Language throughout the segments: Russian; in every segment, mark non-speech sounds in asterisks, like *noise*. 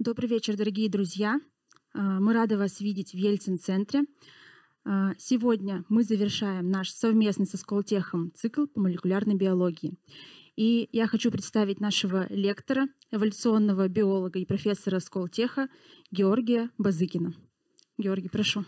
Добрый вечер, дорогие друзья. А, мы рады вас видеть в Ельцин-центре. А, сегодня мы завершаем наш совместный со Сколтехом цикл по молекулярной биологии. И я хочу представить нашего лектора, эволюционного биолога и профессора Сколтеха Георгия Базыкина. Георгий, прошу.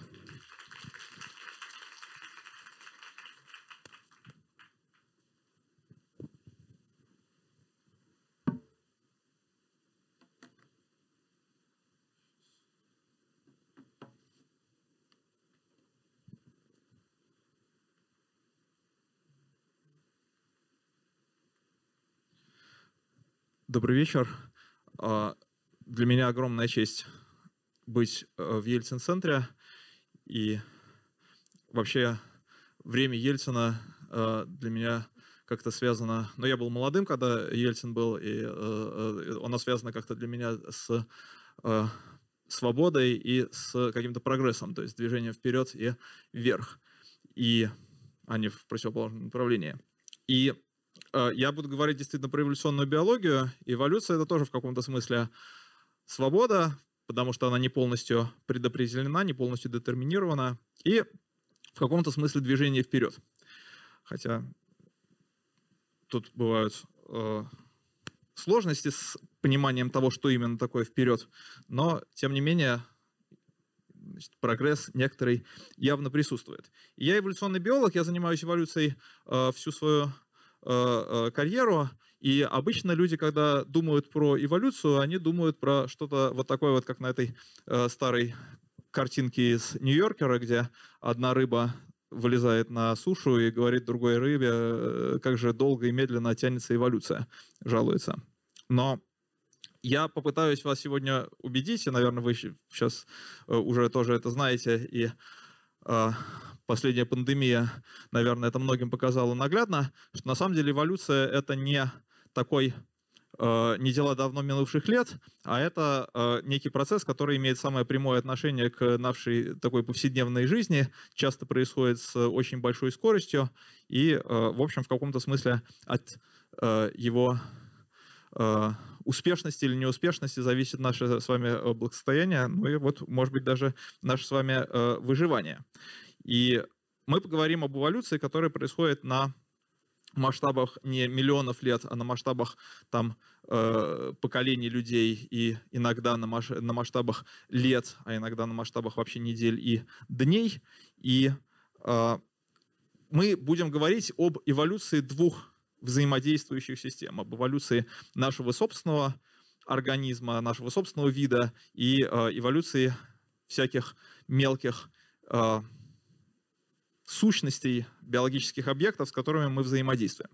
Добрый вечер. А, для меня огромная честь быть э, в Ельцин-центре. И вообще время Ельцина э, для меня как-то связано... Но ну, я был молодым, когда Ельцин был, и э, оно связано как-то для меня с свободой и с каким-то прогрессом, то есть движением вперед и вверх, и, а не в противоположном направлении. И я буду говорить действительно про эволюционную биологию. Эволюция — это тоже в каком-то смысле свобода, потому что она не полностью предопределена, не полностью детерминирована, и в каком-то смысле движение вперед. Хотя тут бывают э, сложности с пониманием того, что именно такое вперед, но тем не менее значит, прогресс некоторый явно присутствует. я эволюционный биолог, я занимаюсь эволюцией э, всю свою Э, э, карьеру. И обычно люди, когда думают про эволюцию, они думают про что-то вот такое вот, как на этой э, старой картинке из Нью-Йоркера, где одна рыба вылезает на сушу и говорит другой рыбе, как же долго и медленно тянется эволюция, жалуется. Но я попытаюсь вас сегодня убедить, и, наверное, вы сейчас уже тоже это знаете, и последняя пандемия, наверное, это многим показала наглядно, что на самом деле эволюция — это не такой э, не дела давно минувших лет, а это э, некий процесс, который имеет самое прямое отношение к нашей такой повседневной жизни, часто происходит с очень большой скоростью, и, э, в общем, в каком-то смысле от его успешности или неуспешности зависит наше с вами благосостояние, ну и вот, может быть, даже наше с вами выживание. И мы поговорим об эволюции, которая происходит на масштабах не миллионов лет, а на масштабах там э, поколений людей и иногда на, маш на масштабах лет, а иногда на масштабах вообще недель и дней. И э, мы будем говорить об эволюции двух взаимодействующих систем, об эволюции нашего собственного организма, нашего собственного вида и э, эволюции всяких мелких э, сущностей биологических объектов, с которыми мы взаимодействуем.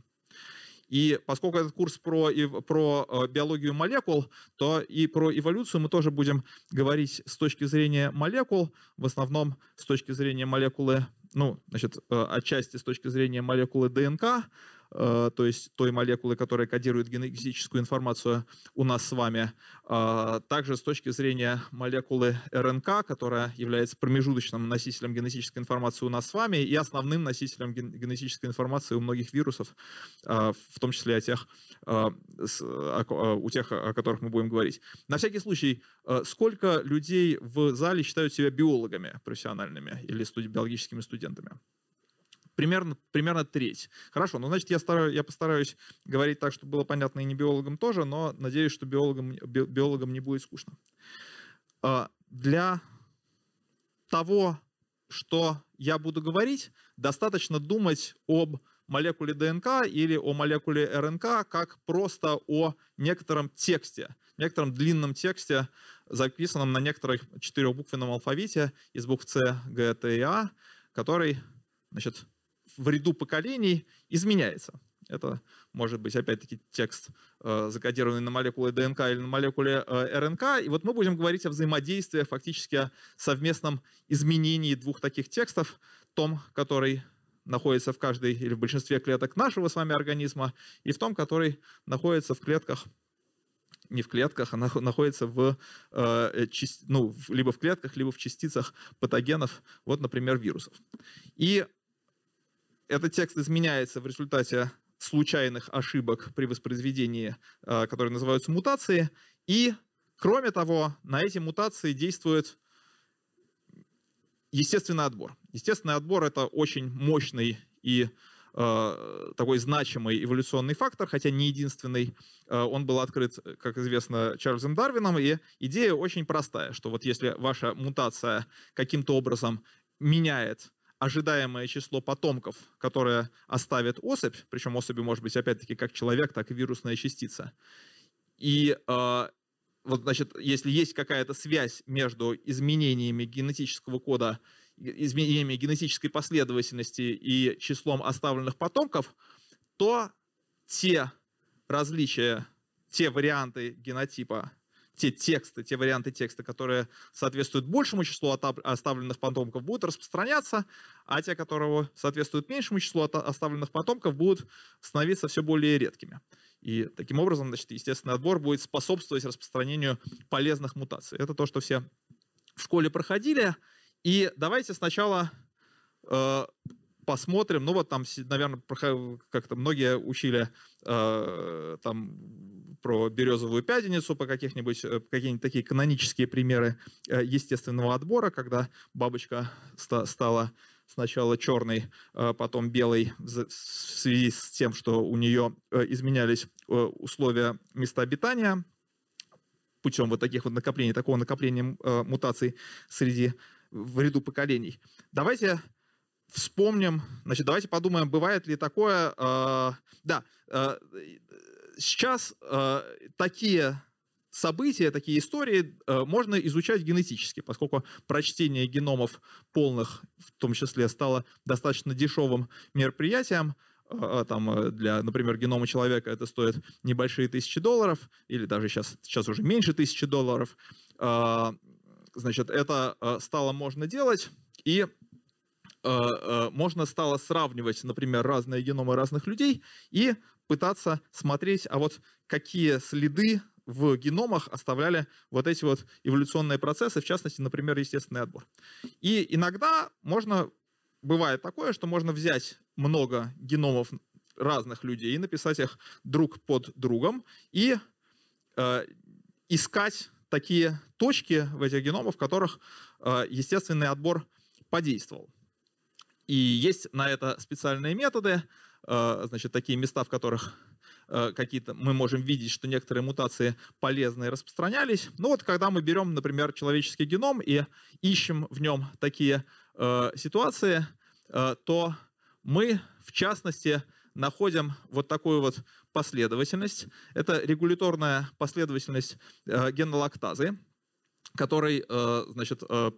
И поскольку этот курс про, про э, биологию молекул, то и про эволюцию мы тоже будем говорить с точки зрения молекул, в основном с точки зрения молекулы, ну, значит, э, отчасти с точки зрения молекулы ДНК, то есть той молекулы, которая кодирует генетическую информацию у нас с вами. А, также с точки зрения молекулы РНК, которая является промежуточным носителем генетической информации у нас с вами и основным носителем генетической информации у многих вирусов, а, в том числе о тех, а, у тех, о которых мы будем говорить. На всякий случай, сколько людей в зале считают себя биологами профессиональными или биологическими студентами? Примерно, примерно треть. Хорошо, ну значит я, стараюсь, я постараюсь говорить так, чтобы было понятно и не биологам тоже, но надеюсь, что биологам, би, биологам не будет скучно. А, для того, что я буду говорить, достаточно думать об молекуле ДНК или о молекуле РНК как просто о некотором тексте, некотором длинном тексте, записанном на некоторых четырехбуквенном алфавите из букв С, Г, Т и А, который значит, в ряду поколений изменяется. Это может быть, опять-таки, текст, э, закодированный на молекуле ДНК или на молекуле э, РНК. И вот мы будем говорить о взаимодействии, фактически о совместном изменении двух таких текстов. Том, который находится в каждой или в большинстве клеток нашего с вами организма, и в том, который находится в клетках не в клетках, она находится в, э, ну, либо в клетках, либо в частицах патогенов, вот, например, вирусов. И этот текст изменяется в результате случайных ошибок при воспроизведении, а, которые называются мутации, и Кроме того, на эти мутации действует естественный отбор. Естественный отбор это очень мощный и э, такой значимый эволюционный фактор, хотя не единственный. Э, он был открыт, как известно, Чарльзом Дарвином, и идея очень простая, что вот если ваша мутация каким-то образом меняет ожидаемое число потомков, которое оставит особь, причем особи может быть опять-таки как человек, так и вирусная частица. И э, вот, значит, если есть какая-то связь между изменениями генетического кода, изменениями генетической последовательности и числом оставленных потомков, то те различия, те варианты генотипа те тексты, те варианты текста, которые соответствуют большему числу оставленных потомков, будут распространяться, а те, которые соответствуют меньшему числу оставленных потомков, будут становиться все более редкими. И таким образом, значит, естественный отбор будет способствовать распространению полезных мутаций. Это то, что все в школе проходили. И давайте сначала э, посмотрим. Ну вот там, наверное, как-то многие учили э, там про березовую пяденицу, по каких-нибудь э, какие-нибудь такие канонические примеры э, естественного отбора, когда бабочка стала сначала черной, потом белой в связи с тем, что у нее изменялись условия места обитания путем вот таких вот накоплений, такого накопления мутаций среди в ряду поколений. Давайте вспомним, значит, давайте подумаем, бывает ли такое, да, сейчас э, такие события, такие истории э, можно изучать генетически, поскольку прочтение геномов полных, в том числе, стало достаточно дешевым мероприятием. Э, там, э, для, например, генома человека это стоит небольшие тысячи долларов, или даже сейчас, сейчас уже меньше тысячи долларов. Э, значит, это э, стало можно делать, и э, э, можно стало сравнивать, например, разные геномы разных людей и пытаться смотреть, а вот какие следы в геномах оставляли вот эти вот эволюционные процессы, в частности, например, естественный отбор. И иногда можно, бывает такое, что можно взять много геномов разных людей, и написать их друг под другом и э, искать такие точки в этих геномах, в которых э, естественный отбор подействовал. И есть на это специальные методы. Э, значит, такие места, в которых э, какие-то мы можем видеть, что некоторые мутации полезные распространялись. Ну вот, когда мы берем, например, человеческий геном и ищем в нем такие э, ситуации, э, то мы, в частности, находим вот такую вот последовательность. Это регуляторная последовательность э, гена лактазы, который, э, значит, э,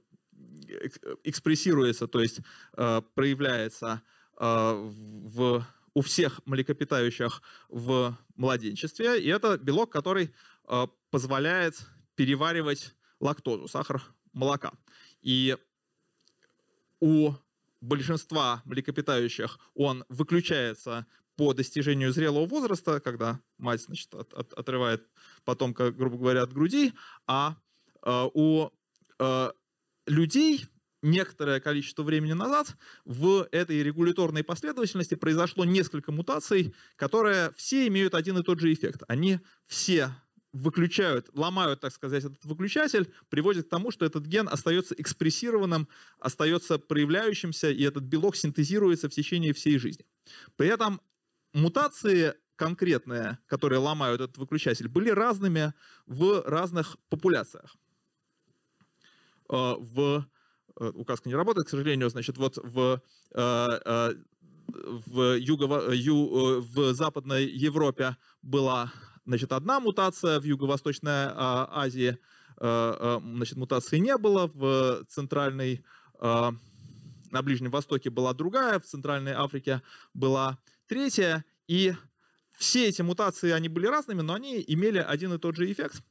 экспрессируется, то есть э, проявляется э, в у всех млекопитающих в младенчестве, и это белок, который э, позволяет переваривать лактозу, сахар молока. И у большинства млекопитающих он выключается по достижению зрелого возраста, когда мать значит, от, от, отрывает потомка, грубо говоря, от груди, а э, у э, людей некоторое количество времени назад в этой регуляторной последовательности произошло несколько мутаций, которые все имеют один и тот же эффект. Они все выключают, ломают, так сказать, этот выключатель, приводит к тому, что этот ген остается экспрессированным, остается проявляющимся, и этот белок синтезируется в течение всей жизни. При этом мутации конкретные, которые ломают этот выключатель, были разными в разных популяциях. Э, в Э, указка не работает, к сожалению, значит, вот в, э, э, в, юго, ю, в Западной Европе была значит, одна мутация, в Юго-Восточной а, Азии значит, мутации не было, в Центральной, на Ближнем Востоке была другая, в Центральной Африке была третья, и все эти мутации, они были разными, но они имели один и тот же эффект.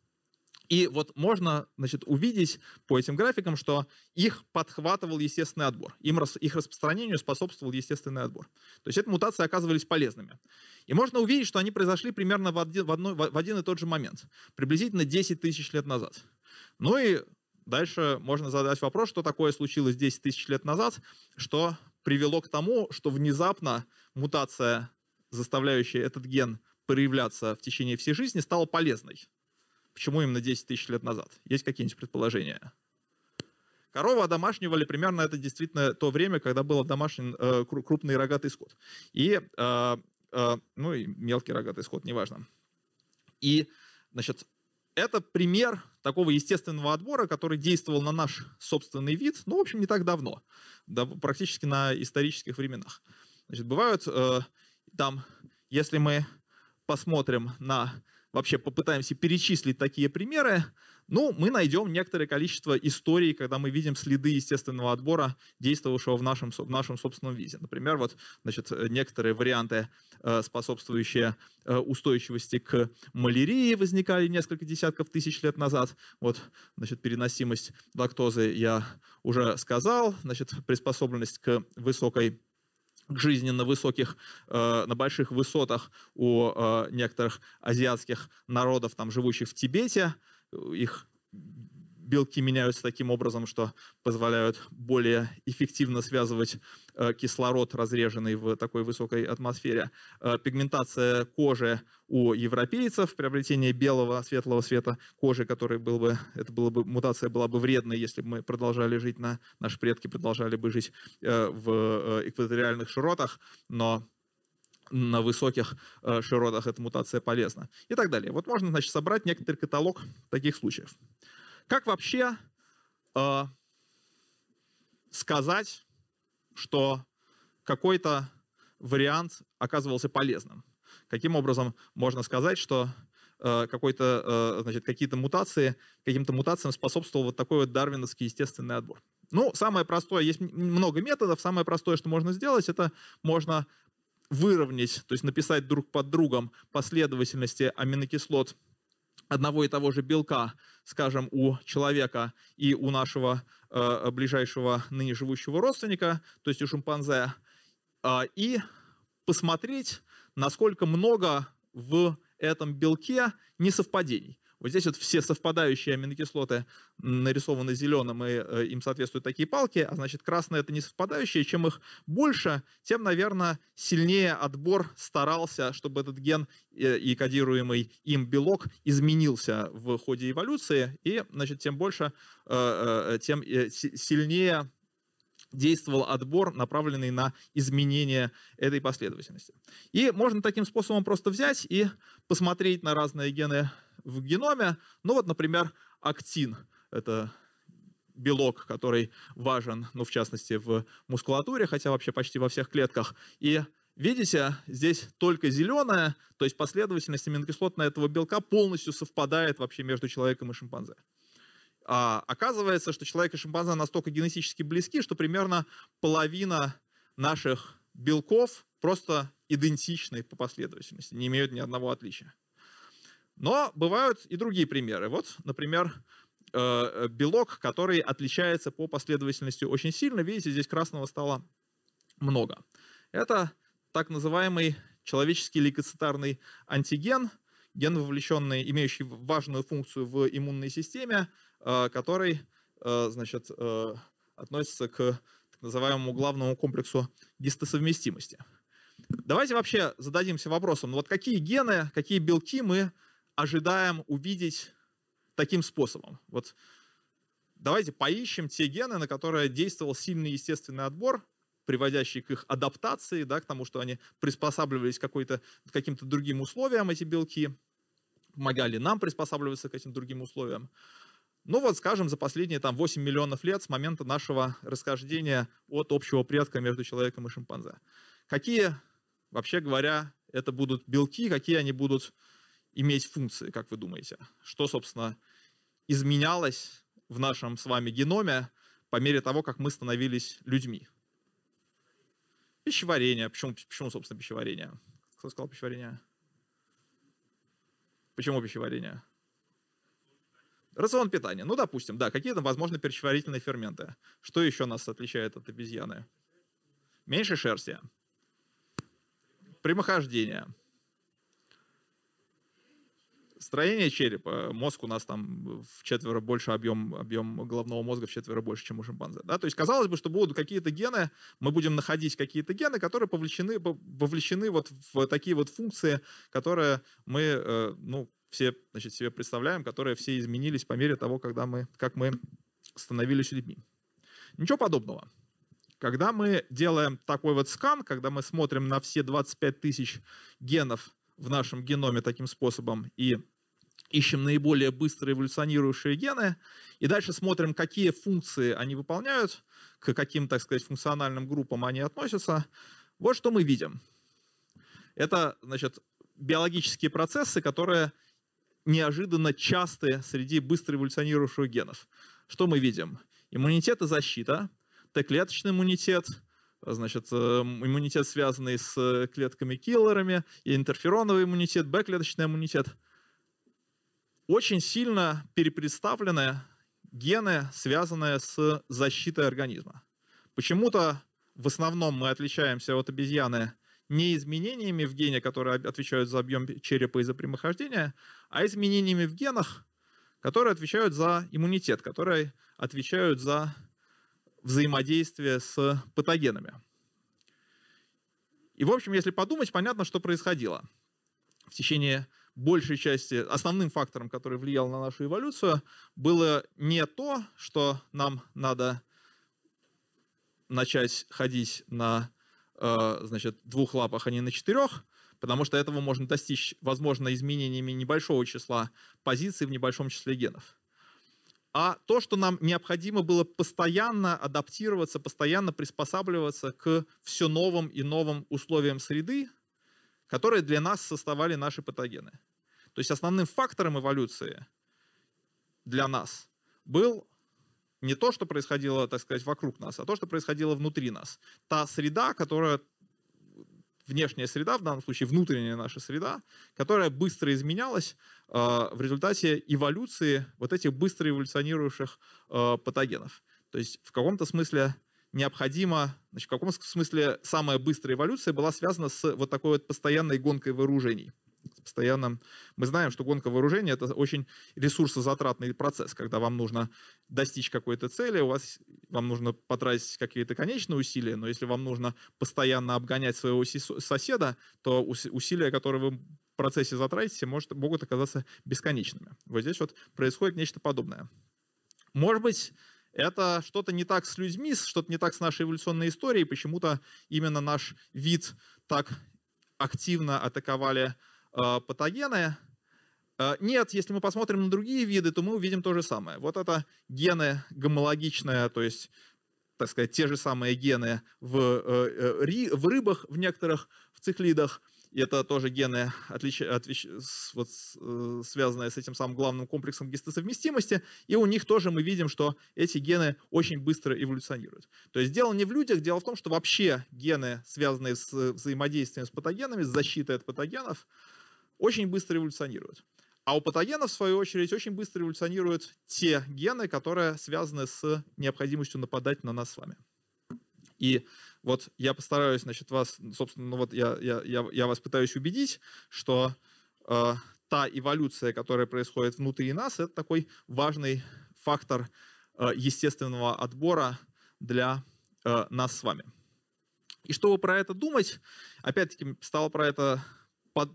И вот можно значит, увидеть по этим графикам, что их подхватывал естественный отбор. Им, их распространению способствовал естественный отбор. То есть эти мутации оказывались полезными. И можно увидеть, что они произошли примерно в один, в, одной, в один и тот же момент, приблизительно 10 тысяч лет назад. Ну и дальше можно задать вопрос, что такое случилось 10 тысяч лет назад, что привело к тому, что внезапно мутация, заставляющая этот ген проявляться в течение всей жизни, стала полезной. Почему именно 10 тысяч лет назад? Есть какие-нибудь предположения? Корова одомашнивали примерно это действительно то время, когда был домашний э, крупный рогатый скот. И, э, э, ну и мелкий рогатый скот, неважно. И, значит, это пример такого естественного отбора, который действовал на наш собственный вид, ну, в общем, не так давно, да, практически на исторических временах. Значит, бывают э, там, если мы посмотрим на, вообще попытаемся перечислить такие примеры, ну, мы найдем некоторое количество историй, когда мы видим следы естественного отбора, действовавшего в нашем, в нашем собственном виде. Например, вот, значит, некоторые варианты, э, способствующие э, устойчивости к малярии, возникали несколько десятков тысяч лет назад. Вот, значит, переносимость лактозы я уже сказал, значит, приспособленность к высокой жизни на высоких, э, на больших высотах у некоторых азиатских народов, там, живущих в Тибете, их белки меняются таким образом, что позволяют более эффективно связывать э, кислород, разреженный в такой высокой атмосфере. Э, пигментация кожи у европейцев, приобретение белого, светлого цвета кожи, который был бы, это была бы, мутация была бы вредной, если бы мы продолжали жить на, наши предки продолжали бы жить э, в экваториальных широтах, но на высоких э, широтах эта мутация полезна и так далее. Вот можно, значит, собрать некоторый каталог таких случаев. Как вообще э, сказать, что какой-то вариант оказывался полезным? Каким образом можно сказать, что э, какой-то, э, значит, какие-то мутации, каким-то мутациям способствовал вот такой вот дарвиновский естественный отбор? Ну, самое простое, есть много методов, самое простое, что можно сделать, это можно выровнять, то есть написать друг под другом последовательности аминокислот одного и того же белка, скажем, у человека и у нашего э, ближайшего ныне живущего родственника, то есть у шимпанзе, э, и посмотреть, насколько много в этом белке несовпадений. Вот здесь вот все совпадающие аминокислоты нарисованы зеленым, и э, им соответствуют такие палки, а значит красные это не совпадающие. Чем их больше, тем, наверное, сильнее отбор старался, чтобы этот ген э, и кодируемый им белок изменился в ходе эволюции, и значит, тем больше, э, тем сильнее действовал отбор, направленный на изменение этой последовательности. И можно таким способом просто взять и посмотреть на разные гены в геноме. Ну вот, например, актин – это белок, который важен, ну, в частности, в мускулатуре, хотя вообще почти во всех клетках. И видите, здесь только зеленое, то есть последовательность аминокислотная этого белка полностью совпадает вообще между человеком и шимпанзе. А, оказывается, что человек и шимпанзе настолько генетически близки, что примерно половина наших белков просто идентичны по последовательности, не имеют ни одного отличия. Но бывают и другие примеры. Вот, например, э, белок, который отличается по последовательности очень сильно. Видите, здесь красного стало много. Это так называемый человеческий лейкоцитарный антиген, ген, вовлеченный, имеющий важную функцию в иммунной системе, который э, значит, относится к так называемому главному комплексу гистосовместимости. Давайте вообще зададимся вопросом, ну вот какие гены, какие белки мы ожидаем увидеть таким способом. Вот давайте поищем те гены, на которые действовал сильный естественный отбор, приводящий к их адаптации, да, к тому, что они приспосабливались к каким-то другим условиям, эти белки, помогали нам приспосабливаться к этим другим условиям. Ну вот, скажем, за последние там, 8 миллионов лет с момента нашего расхождения от общего предка между человеком и шимпанзе. Какие, вообще говоря, это будут белки, какие они будут иметь функции, как вы думаете? Что, собственно, изменялось в нашем с вами геноме по мере того, как мы становились людьми? Пищеварение. Почему, почему собственно, пищеварение? Кто сказал пищеварение? Почему пищеварение? Рацион питания. Ну, допустим, да, какие то возможно, пищеварительные ферменты. Что еще нас отличает от обезьяны? Меньше шерсти. Прямохождение. Строение черепа, мозг у нас там в четверо больше, объем, объем головного мозга в четверо больше, чем у шимпанзе. Да? То есть казалось бы, что будут какие-то гены, мы будем находить какие-то гены, которые повлечены, вовлечены вот в такие вот функции, которые мы, э, ну, все значит, себе представляем, которые все изменились по мере того, когда мы, как мы становились людьми. Ничего подобного. Когда мы делаем такой вот скан, когда мы смотрим на все 25 тысяч генов в нашем геноме таким способом и ищем наиболее быстро эволюционирующие гены, и дальше смотрим, какие функции они выполняют, к каким, так сказать, функциональным группам они относятся, вот что мы видим. Это, значит, биологические процессы, которые неожиданно частые среди быстро эволюционирующих генов. Что мы видим? Иммунитет и защита, Т-клеточный иммунитет, значит, э, иммунитет, связанный с клетками-киллерами, и интерфероновый иммунитет, Б-клеточный иммунитет. Очень сильно перепредставлены гены, связанные с защитой организма. Почему-то в основном мы отличаемся от обезьяны не изменениями в гене, которые отвечают за объем черепа и за прямохождение, а изменениями в генах, которые отвечают за иммунитет, которые отвечают за взаимодействие с патогенами. И, в общем, если подумать, понятно, что происходило. В течение большей части, основным фактором, который влиял на нашу эволюцию, было не то, что нам надо начать ходить на значит, двух лапах, а не на четырех, потому что этого можно достичь, возможно, изменениями небольшого числа позиций в небольшом числе генов. А то, что нам необходимо было постоянно адаптироваться, постоянно приспосабливаться к все новым и новым условиям среды, которые для нас составали наши патогены. То есть основным фактором эволюции для нас был не то, что происходило, так сказать, вокруг нас, а то, что происходило внутри нас. Та среда, которая внешняя среда, в данном случае внутренняя наша среда, которая быстро изменялась э, в результате эволюции вот этих быстро эволюционирующих э, патогенов. То есть в каком-то смысле необходимо, значит, в каком смысле самая быстрая эволюция была связана с вот такой вот постоянной гонкой вооружений постоянно... Мы знаем, что гонка вооружения — это очень ресурсозатратный процесс, когда вам нужно достичь какой-то цели, у вас, вам нужно потратить какие-то конечные усилия, но если вам нужно постоянно обгонять своего соседа, то усилия, которые вы в процессе затратите, может, могут оказаться бесконечными. Вот здесь вот происходит нечто подобное. Может быть, это что-то не так с людьми, что-то не так с нашей эволюционной историей, почему-то именно наш вид так активно атаковали патогены. Э, нет, если мы посмотрим на другие виды, то мы увидим то же самое. Вот это гены гомологичные, то есть так сказать, те же самые гены в, э, в рыбах, в некоторых, в циклидах. И это тоже гены, отлич, отлич, вот, связанные с этим самым главным комплексом гистосовместимости. И у них тоже мы видим, что эти гены очень быстро эволюционируют. То есть дело не в людях, дело в том, что вообще гены, связанные с взаимодействием с патогенами, с защитой от патогенов, очень быстро эволюционируют. А у патогенов, в свою очередь, очень быстро эволюционируют те гены, которые связаны с необходимостью нападать на нас с вами. И вот я постараюсь, значит, вас, собственно, ну вот я, я, я, я вас пытаюсь убедить, что э, та эволюция, которая происходит внутри нас, это такой важный фактор э, естественного отбора для э, нас с вами. И чтобы про это думать, опять-таки стало про это под,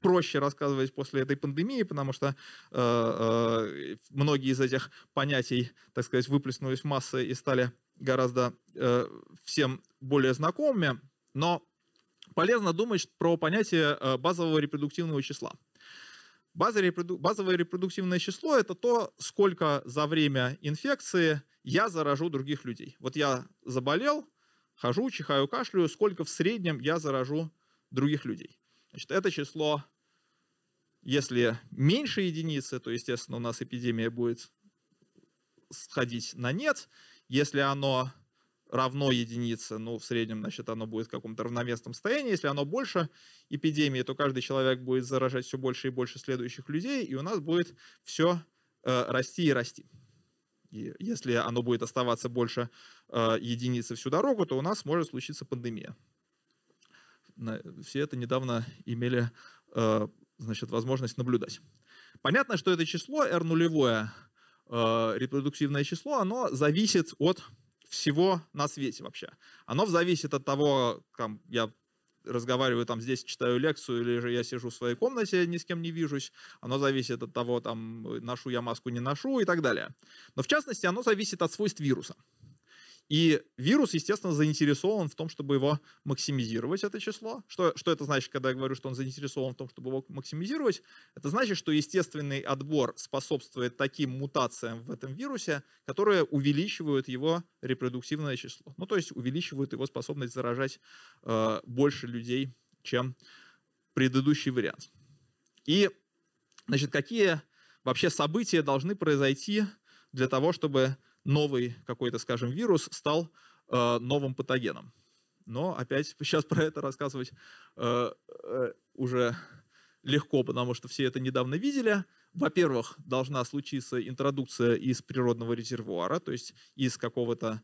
проще рассказывать после этой пандемии, потому что э, э, многие из этих понятий, так сказать, выплеснулись в массы и стали гораздо э, всем более знакомыми. Но полезно думать про понятие э, базового репродуктивного числа. Базовое репродуктивное число – это то, сколько за время инфекции я заражу других людей. Вот я заболел, хожу, чихаю, кашляю, сколько в среднем я заражу других людей. Значит, это число, если меньше единицы, то, естественно, у нас эпидемия будет сходить на нет. Если оно равно единице, ну, в среднем, значит, оно будет в каком-то равновесном состоянии. Если оно больше эпидемии, то каждый человек будет заражать все больше и больше следующих людей, и у нас будет все э, расти и расти. И если оно будет оставаться больше э, единицы всю дорогу, то у нас может случиться пандемия все это недавно имели э, значит, возможность наблюдать. Понятно, что это число, R нулевое, э, репродуктивное число, оно зависит от всего на свете вообще. Оно зависит от того, там, я разговариваю там здесь, читаю лекцию, или же я сижу в своей комнате, ни с кем не вижусь. Оно зависит от того, там, ношу я маску, не ношу и так далее. Но в частности, оно зависит от свойств вируса. И вирус, естественно, заинтересован в том, чтобы его максимизировать, это число. Что, что это значит, когда я говорю, что он заинтересован в том, чтобы его максимизировать? Это значит, что естественный отбор способствует таким мутациям в этом вирусе, которые увеличивают его репродуктивное число. Ну, то есть увеличивают его способность заражать э, больше людей, чем предыдущий вариант. И, значит, какие вообще события должны произойти для того, чтобы новый какой-то, скажем, вирус стал э, новым патогеном. Но опять *laughs* сейчас про это рассказывать э, э, уже легко, потому что все это недавно видели. Во-первых, должна случиться интродукция из природного резервуара, то есть из какого-то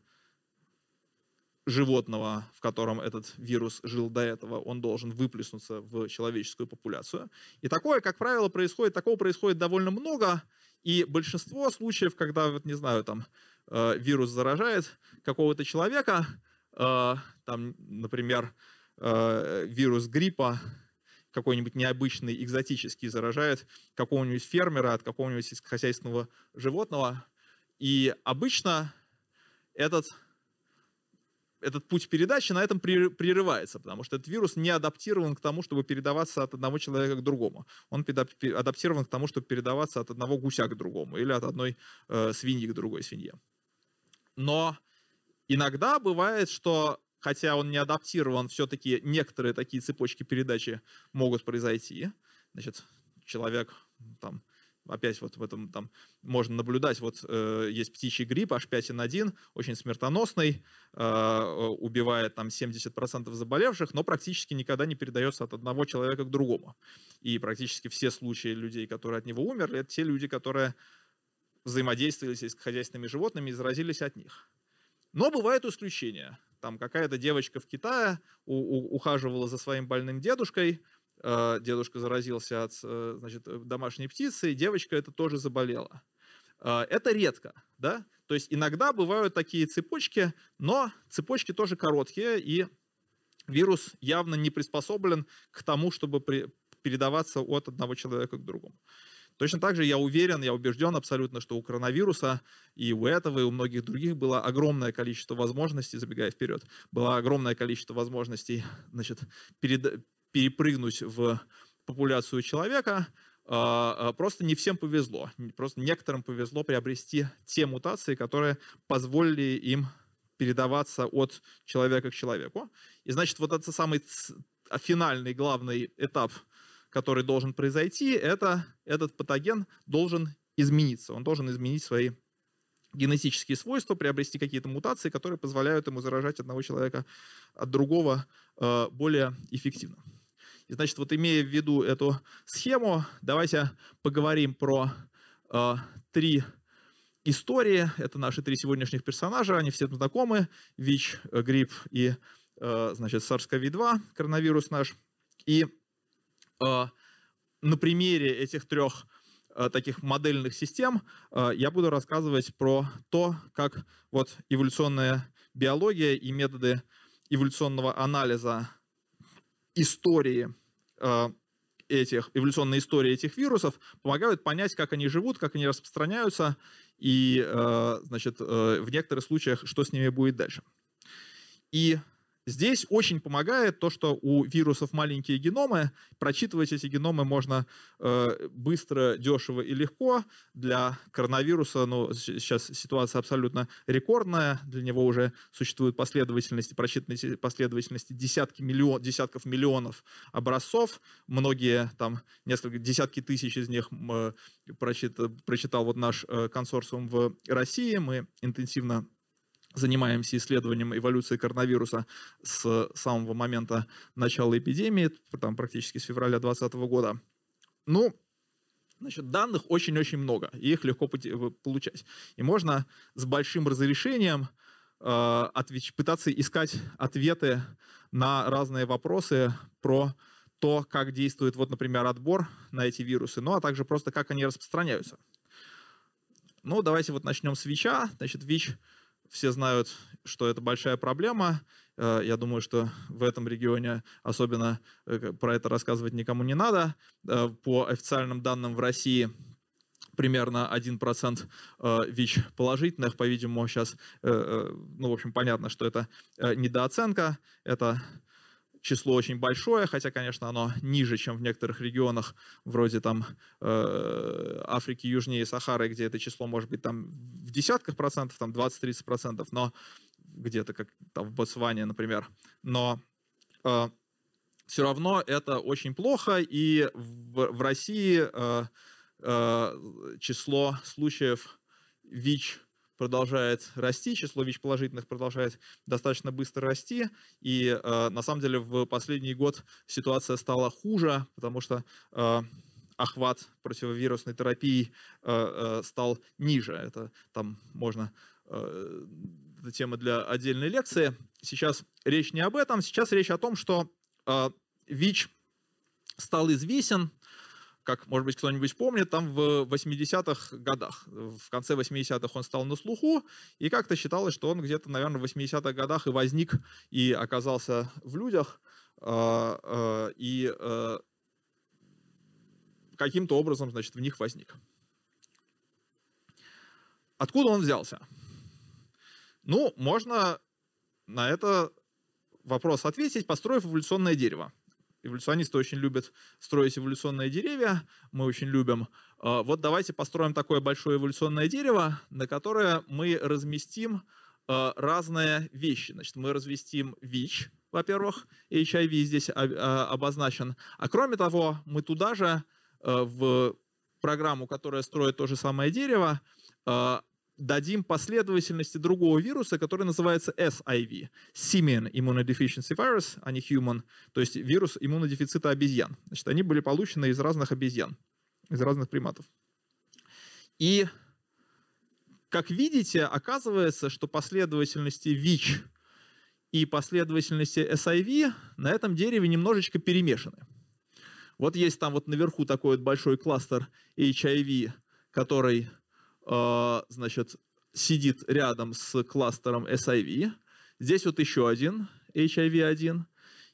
животного, в котором этот вирус жил до этого, он должен выплеснуться в человеческую популяцию. И такое, как правило, происходит, такого происходит довольно много, и большинство случаев, когда, вот, не знаю, там, э, вирус заражает какого-то человека, э, там, например, э, вирус гриппа, какой-нибудь необычный, экзотический заражает какого-нибудь фермера от какого-нибудь сельскохозяйственного животного. И обычно этот этот путь передачи на этом прерывается, потому что этот вирус не адаптирован к тому, чтобы передаваться от одного человека к другому. Он адаптирован к тому, чтобы передаваться от одного гуся к другому или от одной э, свиньи к другой свинье. Но иногда бывает, что хотя он не адаптирован, все-таки некоторые такие цепочки передачи могут произойти. Значит, человек там, опять вот в этом там можно наблюдать, вот э, есть птичий грипп H5N1, очень смертоносный, э, убивает там 70% заболевших, но практически никогда не передается от одного человека к другому. И практически все случаи людей, которые от него умерли, это те люди, которые взаимодействовали с сельскохозяйственными животными и заразились от них. Но бывают исключения. Там какая-то девочка в Китае ухаживала за своим больным дедушкой, Э, дедушка заразился от э, значит, домашней птицы, и девочка это тоже заболела. Э, это редко, да? То есть иногда бывают такие цепочки, но цепочки тоже короткие, и вирус явно не приспособлен к тому, чтобы передаваться от одного человека к другому. Точно так же я уверен, я убежден абсолютно, что у коронавируса и у этого, и у многих других было огромное количество возможностей, забегая вперед, было огромное количество возможностей значит, перед, перепрыгнуть в популяцию человека, а, а, просто не всем повезло. Просто некоторым повезло приобрести те мутации, которые позволили им передаваться от человека к человеку. И значит, вот этот самый финальный главный этап, который должен произойти, это этот патоген должен измениться. Он должен изменить свои генетические свойства, приобрести какие-то мутации, которые позволяют ему заражать одного человека от другого а, более эффективно. И, значит, вот имея в виду эту схему, давайте поговорим про э, три истории. Это наши три сегодняшних персонажа, они все знакомы. ВИЧ, грипп и, э, значит, SARS-CoV-2, коронавирус наш. И э, на примере этих трех э, таких модельных систем э, я буду рассказывать про то, как вот эволюционная биология и методы эволюционного анализа истории этих, эволюционной истории этих вирусов помогают понять, как они живут, как они распространяются и, значит, э, в некоторых случаях, что с ними будет дальше. И Здесь очень помогает то, что у вирусов маленькие геномы. Прочитывать эти геномы можно э, быстро, дешево и легко. Для коронавируса ну, сейчас ситуация абсолютно рекордная. Для него уже существуют последовательности, прочитанные последовательности десятки миллион, десятков миллионов образцов. Многие, там, несколько, десятки тысяч из них э, прочитал, прочитал вот наш э, консорциум в России. Мы интенсивно занимаемся исследованием эволюции коронавируса с самого момента начала эпидемии, там практически с февраля 2020 года. Ну, значит, данных очень-очень много, и их легко получать. И можно с большим разрешением э, отвеч- пытаться искать ответы на разные вопросы про то, как действует, вот, например, отбор на эти вирусы, ну а также просто как они распространяются. Ну, давайте вот начнем с ВИЧа. Значит, ВИЧ все знают, что это большая проблема. Э, я думаю, что в этом регионе особенно э, про это рассказывать никому не надо. Э, по официальным данным в России примерно 1% ВИЧ положительных. По-видимому, сейчас, ну, в общем, понятно, что это недооценка, это число очень большое, хотя, конечно, оно ниже, чем в некоторых регионах, вроде там Африки южнее Сахары, где это число может быть там в десятках процентов, там 20-30 процентов, но где-то как там в Ботсване, например. Но э, все равно это очень плохо, и в, в России э, э, число случаев ВИЧ продолжает расти, число ВИЧ положительных продолжает достаточно быстро расти, и э, на самом деле в последний год ситуация стала хуже, потому что э, охват противовирусной терапии э, стал ниже. Это там можно это тема для отдельной лекции. Сейчас речь не об этом, сейчас речь о том, что ВИЧ стал известен, как, может быть, кто-нибудь помнит, там в 80-х годах. В конце 80-х он стал на слуху, и как-то считалось, что он где-то, наверное, в 80-х годах и возник, и оказался в людях, э, э, и э, каким-то образом, значит, в них возник. Откуда он взялся? Ну, можно на это вопрос ответить, построив эволюционное дерево. Эволюционисты очень любят строить эволюционные деревья, мы очень любим. А, вот давайте построим такое большое эволюционное дерево, на которое мы разместим а, разные вещи. Значит, мы разместим ВИЧ, во-первых, HIV здесь а, обозначен. А кроме того, мы туда же в программу, которая строит то же самое дерево, дадим последовательности другого вируса, который называется SIV, Simian Immunodeficiency Virus, а не Human, то есть вирус иммунодефицита обезьян. Значит, они были получены из разных обезьян, из разных приматов. И, как видите, оказывается, что последовательности ВИЧ и последовательности SIV на этом дереве немножечко перемешаны. Вот есть там вот наверху такой вот большой кластер HIV, который значит, сидит рядом с кластером SIV. Здесь вот еще один HIV-1.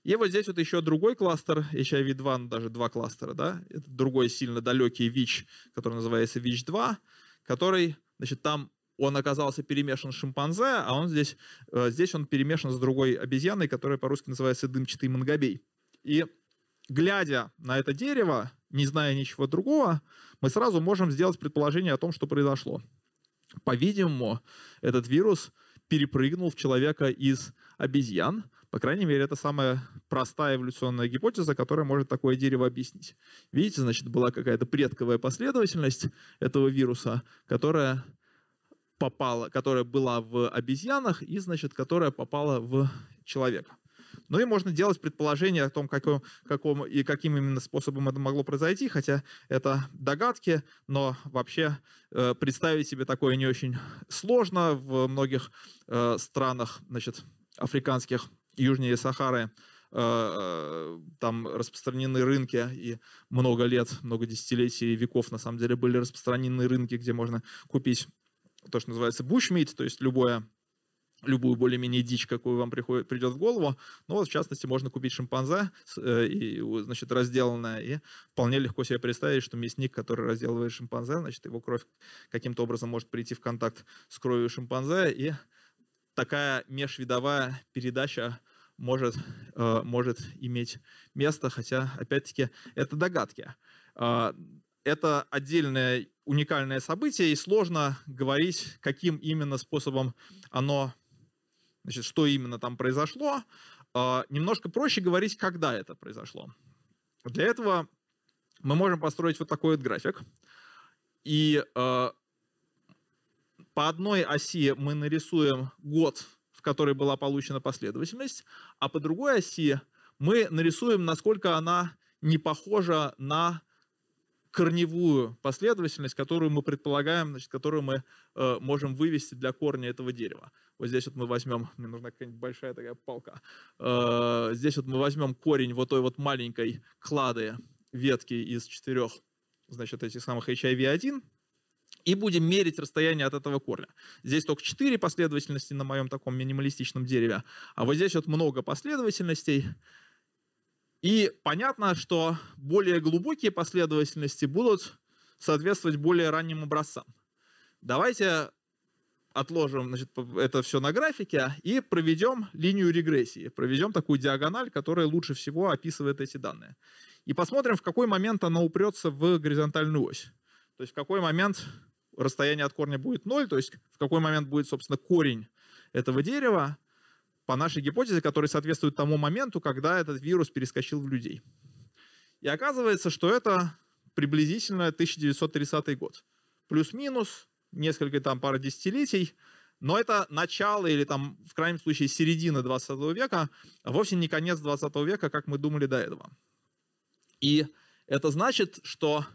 И вот здесь вот еще другой кластер, HIV-2, ну даже два кластера, да, это другой сильно далекий ВИЧ, который называется ВИЧ-2, который, значит, там он оказался перемешан с шимпанзе, а он здесь, э, здесь он перемешан с другой обезьяной, которая по-русски называется дымчатый мангобей. И глядя на это дерево, не зная ничего другого, мы сразу можем сделать предположение о том, что произошло. По-видимому, этот вирус перепрыгнул в человека из обезьян. По крайней мере, это самая простая эволюционная гипотеза, которая может такое дерево объяснить. Видите, значит, была какая-то предковая последовательность этого вируса, которая попала, которая была в обезьянах и, значит, которая попала в человека. Ну и можно делать предположение о том, каком, каком и каким именно способом это могло произойти, хотя это догадки, но вообще э, представить себе такое не очень сложно. В многих э, странах, значит, африканских, южнее Сахары, э, э, там распространены рынки, и много лет, много десятилетий, веков на самом деле были распространены рынки, где можно купить то, что называется bushmeat, то есть любое любую более-менее дичь, какую вам приходит, придет в голову. Ну вот, в частности, можно купить шимпанзе, э, и, значит, разделанное, и вполне легко себе представить, что мясник, который разделывает шимпанзе, значит, его кровь каким-то образом может прийти в контакт с кровью шимпанзе, и такая межвидовая передача может, э, может иметь место, хотя, опять-таки, это догадки. Э, это отдельное уникальное событие, и сложно говорить, каким именно способом оно Значит, что именно там произошло? А, немножко проще говорить, когда это произошло. Для этого мы можем построить вот такой вот график. И а, по одной оси мы нарисуем год, в который была получена последовательность, а по другой оси мы нарисуем, насколько она не похожа на корневую последовательность, которую мы предполагаем, значит, которую мы э, можем вывести для корня этого дерева. Вот здесь вот мы возьмем, мне нужна какая-нибудь большая такая палка. Э, здесь вот мы возьмем корень вот той вот маленькой клады ветки из четырех, значит, этих самых HIV-1, и будем мерить расстояние от этого корня. Здесь только 4 последовательности на моем таком минималистичном дереве, а вот здесь вот много последовательностей. И понятно, что более глубокие последовательности будут соответствовать более ранним образцам. Давайте отложим значит, это все на графике и проведем линию регрессии, проведем такую диагональ, которая лучше всего описывает эти данные. И посмотрим, в какой момент она упрется в горизонтальную ось. То есть в какой момент расстояние от корня будет 0, то есть в какой момент будет, собственно, корень этого дерева, по нашей гипотезе, который соответствует тому моменту, когда этот вирус перескочил в людей. И оказывается, что это приблизительно 1930 год. Плюс-минус, несколько там пара десятилетий, но это начало или там в крайнем случае середина 20 века, а вовсе не конец 20 века, как мы думали до этого. И это значит, что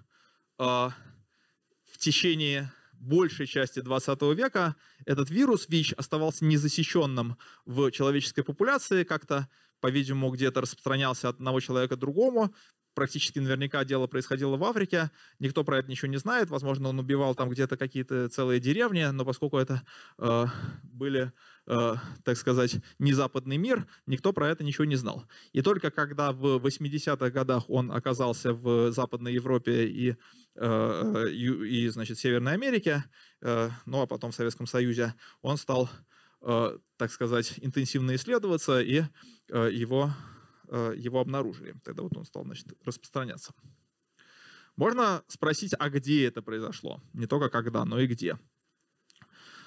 э, в течение большей части 20 века этот вирус ВИЧ оставался незасещенным в человеческой популяции, как-то, по-видимому, где-то распространялся от одного человека к другому, практически наверняка дело происходило в Африке, никто про это ничего не знает, возможно, он убивал там где-то какие-то целые деревни, но поскольку это э, были, э, так сказать, не западный мир, никто про это ничего не знал. И только когда в 80-х годах он оказался в Западной Европе и, э, и, значит, Северной Америке, э, ну а потом в Советском Союзе, он стал, э, так сказать, интенсивно исследоваться, и э, его его обнаружили. Тогда вот он стал значит, распространяться. Можно спросить, а где это произошло? Не только когда, но и где.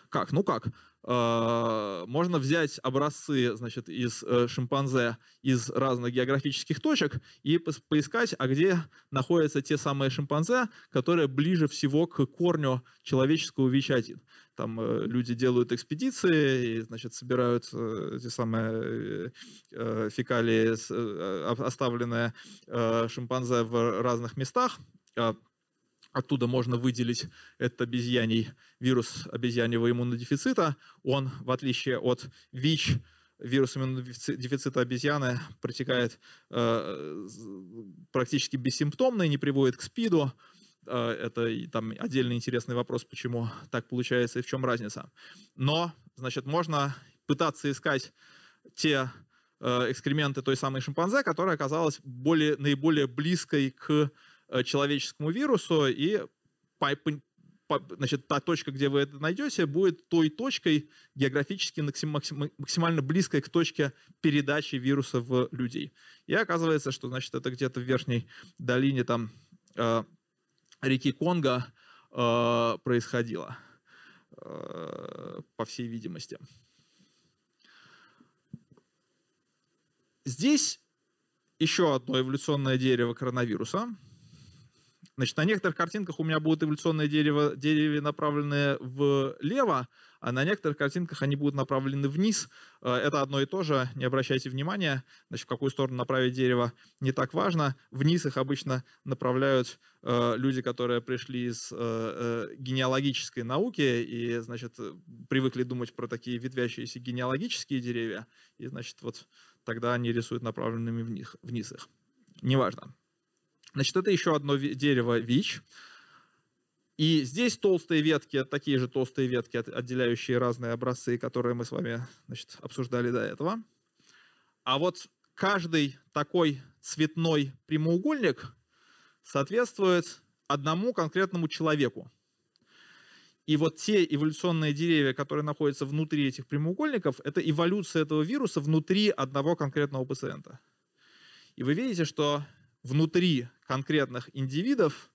Как? Ну как? Э, можно взять образцы значит, из э, шимпанзе из разных географических точек и поискать, а где находятся те самые шимпанзе, которые ближе всего к корню человеческого ВИЧ-1. Там э, люди делают экспедиции и значит, собирают эти самые фекалии, оставленные шимпанзе в разных местах, а Оттуда можно выделить этот обезьяний, вирус обезьяньего иммунодефицита. Он, в отличие от ВИЧ, вирус иммунодефицита обезьяны протекает э, практически бессимптомно и не приводит к СПИДу. Э, это там отдельный интересный вопрос, почему так получается и в чем разница. Но, значит, можно пытаться искать те э, экскременты той самой шимпанзе, которая оказалась более, наиболее близкой к человеческому вирусу, и значит, та точка, где вы это найдете, будет той точкой географически максимально близкой к точке передачи вируса в людей. И оказывается, что значит, это где-то в верхней долине там, э, реки Конго э, происходило, э, по всей видимости. Здесь еще одно эволюционное дерево коронавируса – Значит, на некоторых картинках у меня будут эволюционные дерева, деревья направлены влево, а на некоторых картинках они будут направлены вниз. Э, это одно и то же, не обращайте внимания. Значит, в какую сторону направить дерево не так важно. Вниз их обычно направляют э, люди, которые пришли из э, генеалогической науки и, значит, привыкли думать про такие ветвящиеся генеалогические деревья. И, значит, вот тогда они рисуют направленными вниз, вниз их. Неважно. Значит, это еще одно дерево ВИЧ. И здесь толстые ветки, такие же толстые ветки, отделяющие разные образцы, которые мы с вами значит, обсуждали до этого. А вот каждый такой цветной прямоугольник соответствует одному конкретному человеку. И вот те эволюционные деревья, которые находятся внутри этих прямоугольников, это эволюция этого вируса внутри одного конкретного пациента. И вы видите, что внутри конкретных индивидов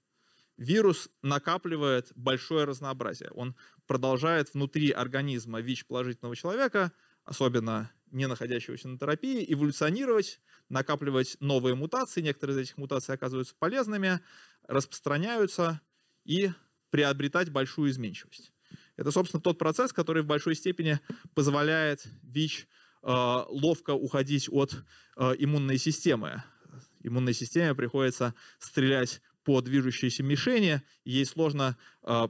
вирус накапливает большое разнообразие. Он продолжает внутри организма ВИЧ положительного человека, особенно не находящегося на терапии, эволюционировать, накапливать новые мутации. Некоторые из этих мутаций оказываются полезными, распространяются и приобретать большую изменчивость. Это, собственно, тот процесс, который в большой степени позволяет ВИЧ э, ловко уходить от э, иммунной системы иммунной системе приходится стрелять по движущейся мишени, ей сложно э,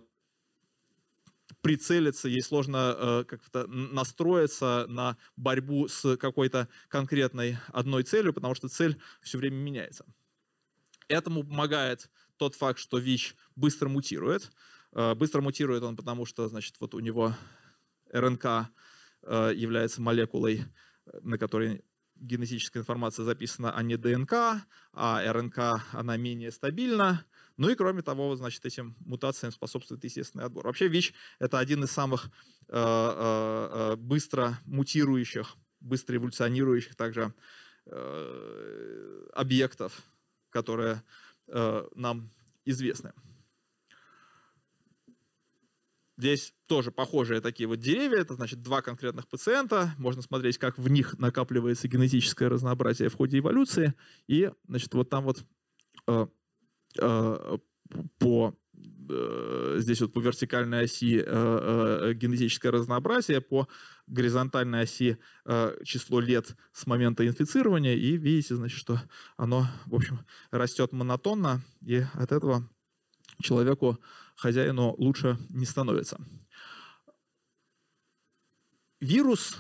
прицелиться, ей сложно э, как-то настроиться на борьбу с какой-то конкретной одной целью, потому что цель все время меняется. Этому помогает тот факт, что ВИЧ быстро мутирует. Быстро мутирует он, потому что, значит, вот у него РНК является молекулой, на которой генетическая информация записана, а не ДНК, а РНК, она менее стабильна. Ну и кроме того, значит, этим мутациям способствует естественный отбор. Вообще ВИЧ – это один из самых э, э, э, быстро мутирующих, быстро эволюционирующих также объектов, которые нам известны. Здесь тоже похожие такие вот деревья, это значит два конкретных пациента, можно смотреть, как в них накапливается генетическое разнообразие в ходе эволюции, и значит вот там вот Э, по э, здесь вот по вертикальной оси э, генетическое разнообразие, по горизонтальной оси число лет с момента инфицирования, и видите, значит, что оно, в общем, растет монотонно, и от этого человеку, хозяину лучше не становится. Вирус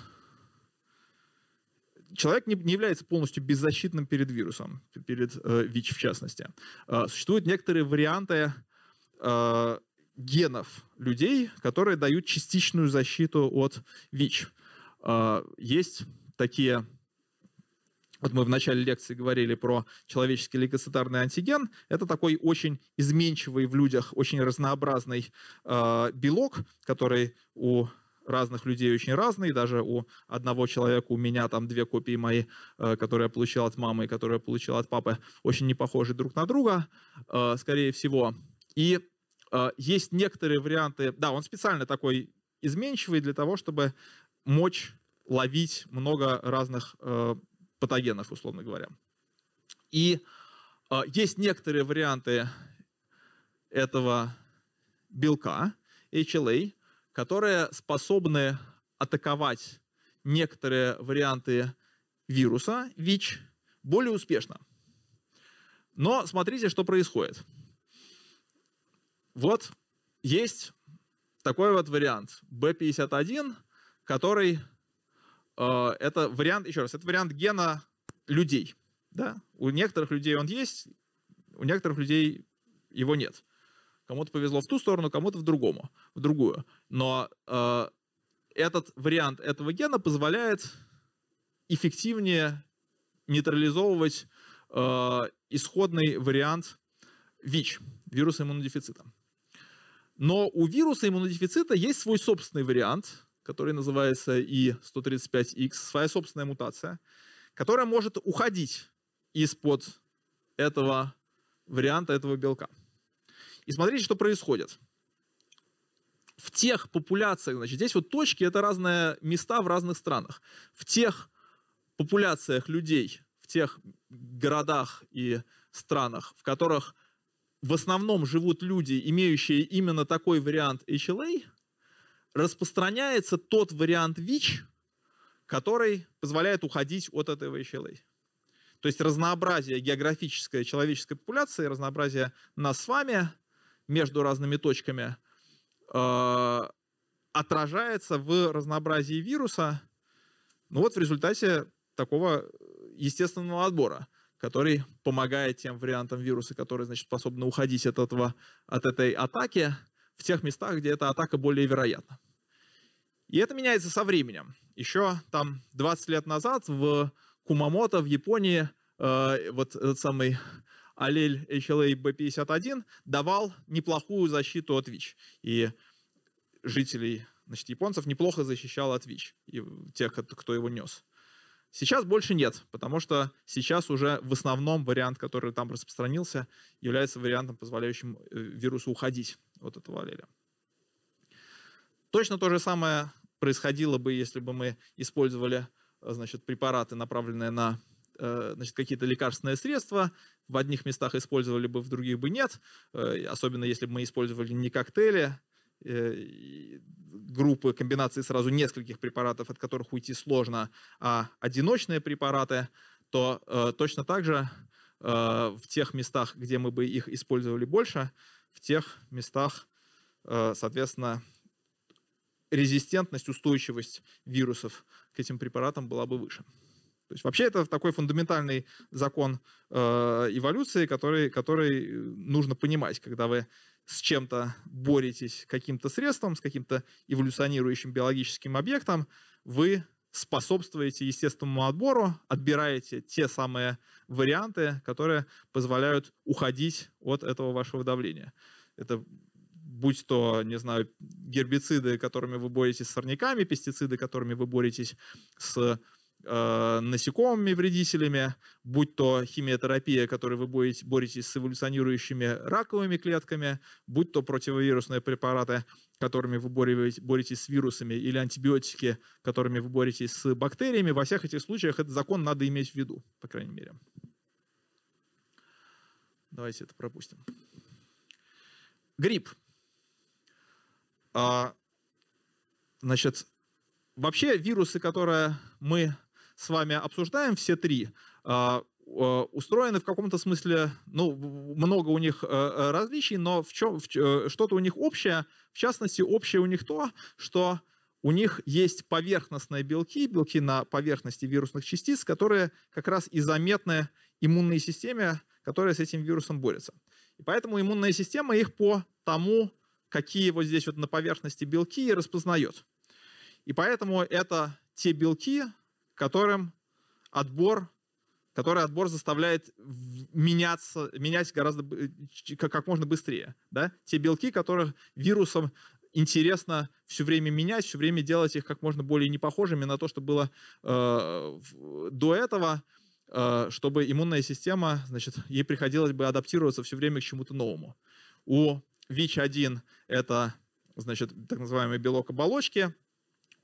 человек не, не является полностью беззащитным перед вирусом, перед э, ВИЧ в частности. Э, существуют некоторые варианты э, генов людей, которые дают частичную защиту от ВИЧ. Э, есть такие вот мы в начале лекции говорили про человеческий лейкоцитарный антиген. Это такой очень изменчивый в людях, очень разнообразный э, белок, который у разных людей очень разные. Даже у одного человека, у меня там две копии мои, э, которые я получил от мамы и которые я получил от папы, очень не похожи друг на друга, э, скорее всего. И э, есть некоторые варианты, да, он специально такой изменчивый для того, чтобы мочь ловить много разных патогенов, условно говоря. И есть некоторые варианты этого белка, HLA, которые способны атаковать некоторые варианты вируса ВИЧ более успешно. Но смотрите, что происходит. Вот есть такой вот вариант B51, который э, это вариант, еще раз, это вариант гена людей. Да? У некоторых людей он есть, у некоторых людей его нет. Кому-то повезло в ту сторону, кому-то в другому, в другую. Но э, этот вариант этого гена позволяет эффективнее нейтрализовывать э, исходный вариант ВИЧ, вируса иммунодефицита. Но у вируса иммунодефицита есть свой собственный вариант, который называется И135X, своя собственная мутация, которая может уходить из-под этого варианта, этого белка. И смотрите, что происходит. В тех популяциях, значит, здесь вот точки — это разные места в разных странах. В тех популяциях людей, в тех городах и странах, в которых в основном живут люди, имеющие именно такой вариант HLA, распространяется тот вариант ВИЧ, который позволяет уходить от этого HLA. То есть разнообразие географической человеческой популяции, разнообразие нас с вами между разными точками э, отражается в разнообразии вируса, ну вот в результате такого естественного отбора, который помогает тем вариантам вируса, которые, значит, способны уходить от, этого, от этой атаки в тех местах, где эта атака более вероятна. И это меняется со временем. Еще там 20 лет назад в Кумамото, в Японии, э, вот этот самый аллель HLA-B51 давал неплохую защиту от ВИЧ. И жителей, значит, японцев неплохо защищал от ВИЧ, и тех, кто его нес. Сейчас больше нет, потому что сейчас уже в основном вариант, который там распространился, является вариантом, позволяющим э, вирусу уходить от этого аллеля. Точно то же самое происходило бы, если бы мы использовали значит, препараты, направленные на Э, значит, какие-то лекарственные средства, в одних местах использовали бы, в других бы нет, э, особенно если бы мы использовали не коктейли, э, группы, комбинации сразу нескольких препаратов, от которых уйти сложно, а одиночные препараты, то точно так же в тех местах, где мы бы их использовали больше, в тех местах, соответственно, резистентность, устойчивость вирусов к этим препаратам была бы выше. То есть вообще это такой фундаментальный закон э, эволюции, который, который нужно понимать, когда вы с чем-то боретесь каким-то средством, с каким-то эволюционирующим биологическим объектом, вы способствуете естественному отбору, отбираете те самые варианты, которые позволяют уходить от этого вашего давления. Это будь то, не знаю, гербициды, которыми вы боретесь с сорняками, пестициды, которыми вы боретесь с э, насекомыми вредителями, будь то химиотерапия, которой вы боретесь, боретесь с эволюционирующими раковыми клетками, будь то противовирусные препараты, которыми вы боретесь, боретесь с вирусами, или антибиотики, которыми вы боретесь с бактериями, во всех этих случаях этот закон надо иметь в виду, по крайней мере. Давайте это пропустим. Грипп. А, значит, вообще вирусы, которые мы с вами обсуждаем, все три, а, устроены в каком-то смысле, ну, много у них э, э, различий, но в чем, в, э, что-то у них общее, в частности, общее у них то, что у них есть поверхностные белки, белки на поверхности вирусных частиц, которые как раз и заметны иммунной системе, которая с этим вирусом борется. И поэтому иммунная система их по тому, какие вот здесь вот на поверхности белки распознает. И поэтому это те белки, которым отбор, который отбор заставляет меняться, менять гораздо как можно быстрее. Да? Те белки, которых вирусом интересно все время менять, все время делать их как можно более непохожими на то, что было э, до этого, э, чтобы иммунная система, значит, ей приходилось бы адаптироваться все время к чему-то новому. У ВИЧ-1 это, значит, так называемый белок оболочки,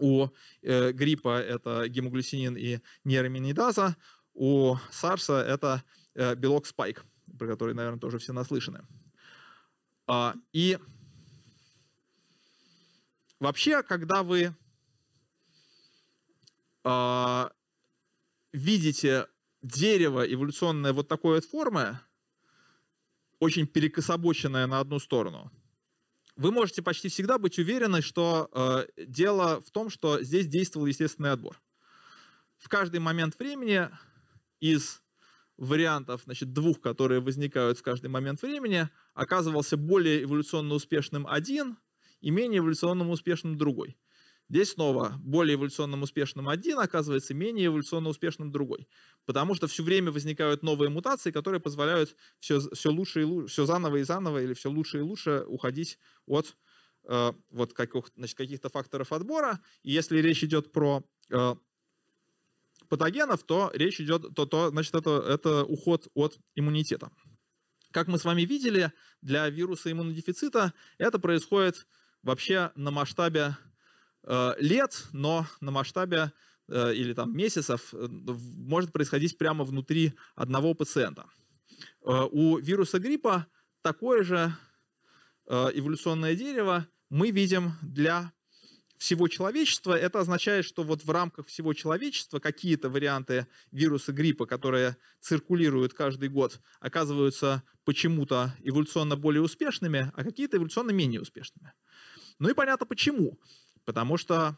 у э, гриппа это гемоглюсинин и нейроминидаза. У сарса это э, белок спайк, про который, наверное, тоже все наслышаны. А, и вообще, когда вы а, видите дерево эволюционное вот такой вот формы, очень перекособоченное на одну сторону, вы можете почти всегда быть уверены, что э, дело в том, что здесь действовал естественный отбор. В каждый момент времени из вариантов, значит, двух, которые возникают в каждый момент времени, оказывался более эволюционно успешным один и менее эволюционно успешным другой. Здесь снова более эволюционно успешным один оказывается менее эволюционно успешным другой. Потому что все время возникают новые мутации, которые позволяют все, все лучше и лучше, все заново и заново или все лучше и лучше уходить от э, вот каких, значит, каких-то факторов отбора. И если речь идет про э, патогенов, то речь идет, то, то значит, это, это уход от иммунитета. Как мы с вами видели, для вируса иммунодефицита это происходит вообще на масштабе лет, но на масштабе э, или там месяцев э, может происходить прямо внутри одного пациента. У вируса гриппа такое же эволюционное дерево мы видим для всего человечества. Это означает, что вот в рамках всего человечества какие-то варианты вируса гриппа, которые циркулируют каждый год, оказываются почему-то эволюционно более успешными, а какие-то эволюционно менее успешными. Ну и понятно почему потому что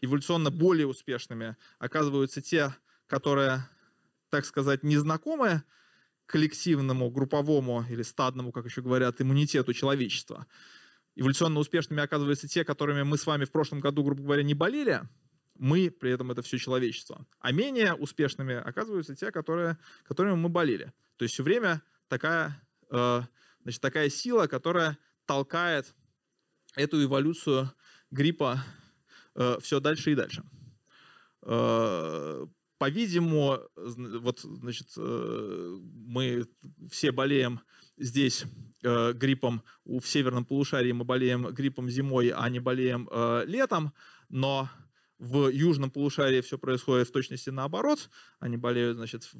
эволюционно более успешными оказываются те, которые, так сказать, незнакомы коллективному, групповому или стадному, как еще говорят, иммунитету человечества. Эволюционно успешными оказываются те, которыми мы с вами в прошлом году, грубо говоря, не болели, мы, при этом это все человечество. А менее успешными оказываются те, которые, которыми мы болели. То есть все время такая, э, значит, такая сила, которая толкает эту эволюцию гриппа э, все дальше и дальше. Э, по-видимому, вот, значит, э, мы все болеем здесь э, гриппом, в северном полушарии мы болеем гриппом зимой, а не болеем э, летом, но в южном полушарии все происходит в точности наоборот. Они болеют, значит,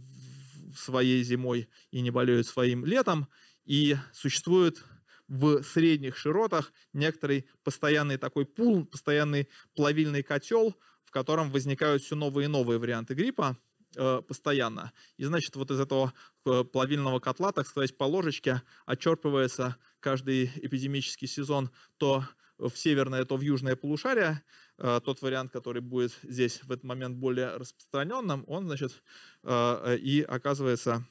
своей зимой и не болеют своим летом. И существует в средних широтах некоторый постоянный такой пул, постоянный плавильный котел, в котором возникают все новые и новые варианты гриппа э, постоянно. И значит, вот из этого э, плавильного котла, так сказать, по ложечке отчерпывается каждый эпидемический сезон то в северное, то в южное полушарие. Э, тот вариант, который будет здесь в этот момент более распространенным, он, значит, и оказывается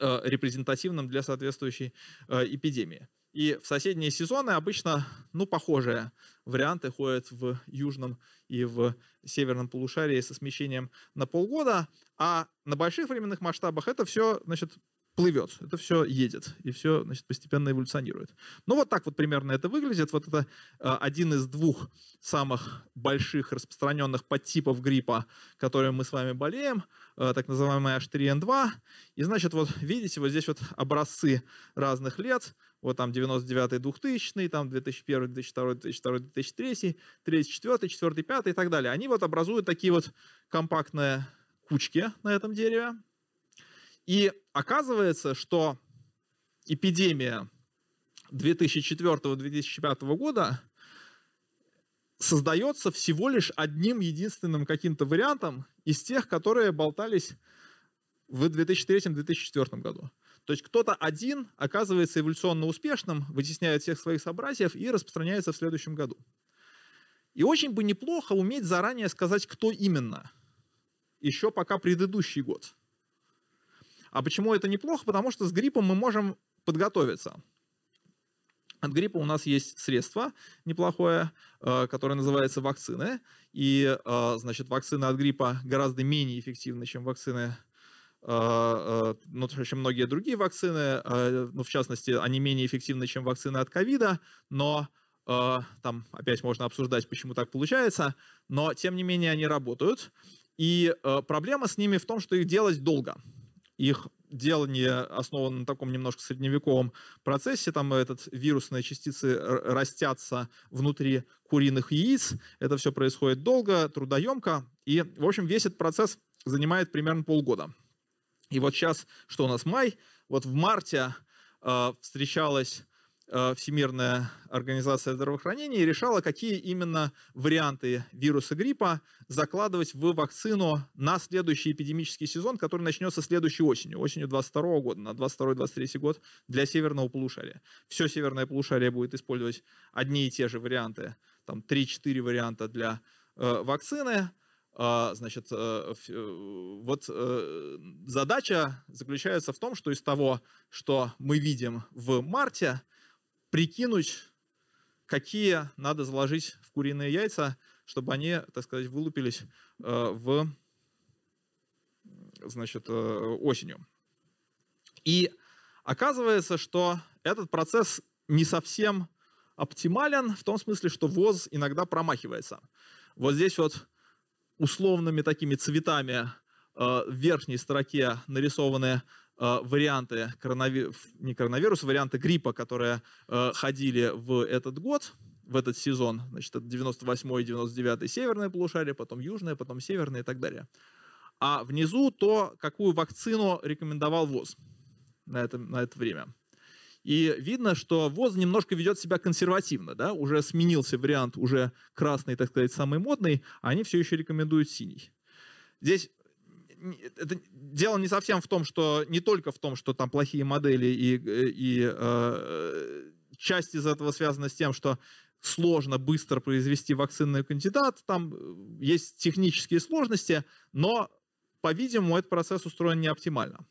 репрезентативным для соответствующей эпидемии. И в соседние сезоны обычно, ну, похожие варианты ходят в южном и в северном полушарии со смещением на полгода, а на больших временных масштабах это все, значит, плывет, это все едет, и все значит, постепенно эволюционирует. Ну вот так вот примерно это выглядит. Вот это э, один из двух самых больших распространенных подтипов гриппа, которым мы с вами болеем, э, так называемый H3N2. И значит, вот видите, вот здесь вот образцы разных лет, вот там 99-й, 2000 там 2001, 2002, 2002, 2003, 34, 4, 5 и так далее. Они вот образуют такие вот компактные кучки на этом дереве. И оказывается, что эпидемия 2004-2005 года создается всего лишь одним единственным каким-то вариантом из тех, которые болтались в 2003-2004 году. То есть кто-то один оказывается эволюционно успешным, вытесняет всех своих собратьев и распространяется в следующем году. И очень бы неплохо уметь заранее сказать, кто именно, еще пока предыдущий год. А почему это неплохо? Потому что с гриппом мы можем подготовиться. От гриппа у нас есть средство неплохое, э, которое называется вакцины. И, э, значит, вакцины от гриппа гораздо менее эффективны, чем вакцины ну, чем многие другие вакцины, ну, в частности, они менее эффективны, чем вакцины от ковида, но там опять можно обсуждать, почему так получается, но тем не менее они работают. И проблема с ними в том, что их делать долго их делание основано на таком немножко средневековом процессе. Там этот вирусные частицы растятся внутри куриных яиц. Это все происходит долго, трудоемко. И, в общем, весь этот процесс занимает примерно полгода. И вот сейчас, что у нас май, вот в марте э, встречалась Э, Всемирная организация здравоохранения и решала, какие именно варианты вируса гриппа закладывать в вакцину на следующий эпидемический сезон, который начнется следующей осенью, осенью 2022 года, на 22-23 год для северного полушария. Все северное полушарие будет использовать одни и те же варианты, там 3-4 варианта для э, вакцины, Значит, э, вот задача заключается в том, что из того, что мы видим в марте, прикинуть, какие надо заложить в куриные яйца, чтобы они, так сказать, вылупились э, в значит, э, осенью. И оказывается, что этот процесс не совсем оптимален в том смысле, что ВОЗ иногда промахивается. Вот здесь вот условными такими цветами э, в верхней строке нарисованы Э, варианты коронавируса, не коронавируса, варианты гриппа, которые э, ходили в этот год, в этот сезон. Значит, это 98 и 99 северное полушарие, потом южное, потом северное и так далее. А внизу то, какую вакцину рекомендовал ВОЗ на это, на это время. И видно, что ВОЗ немножко ведет себя консервативно. Да? Уже сменился вариант, уже красный, так сказать, самый модный, а они все еще рекомендуют синий. Здесь это дело не совсем в том, что не только в том, что там плохие модели и, и э, часть из этого связана с тем, что сложно быстро произвести вакцинный кандидат, там есть технические сложности, но, по-видимому, этот процесс устроен не оптимально.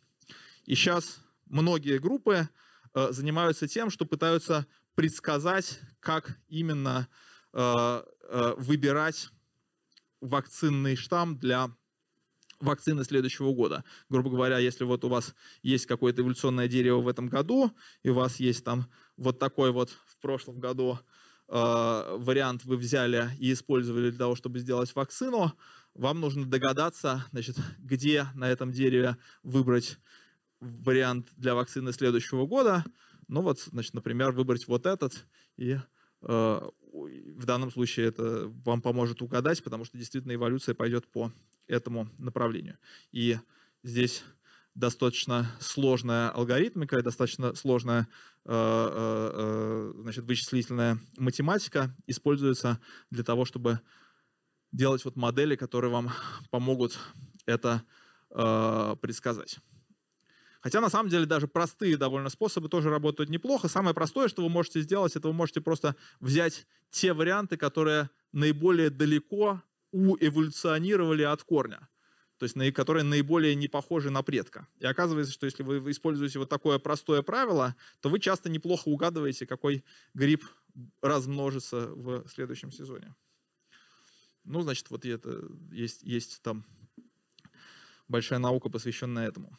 И сейчас многие группы э, занимаются тем, что пытаются предсказать, как именно э, э, выбирать вакцинный штамм для вакцины следующего года. Грубо говоря, если вот у вас есть какое-то эволюционное дерево в этом году, и у вас есть там вот такой вот в прошлом году э, вариант вы взяли и использовали для того, чтобы сделать вакцину, вам нужно догадаться, значит, где на этом дереве выбрать вариант для вакцины следующего года. Ну вот, значит, например, выбрать вот этот и э, в данном случае это вам поможет угадать, потому что действительно эволюция пойдет по этому направлению. И здесь достаточно сложная алгоритмика, достаточно сложная э, э, значит, вычислительная математика используется для того, чтобы делать вот модели, которые вам помогут это предсказать. Хотя на самом деле даже простые довольно способы тоже работают неплохо. Самое простое, что вы можете сделать, это вы можете просто взять те варианты, которые наиболее далеко уэволюционировали от корня. то есть которые наиболее не похожи на предка. И оказывается, что если вы используете вот такое простое правило, то вы часто неплохо угадываете, какой гриб размножится в следующем сезоне. Ну, значит, вот это есть, есть там большая наука, посвященная этому.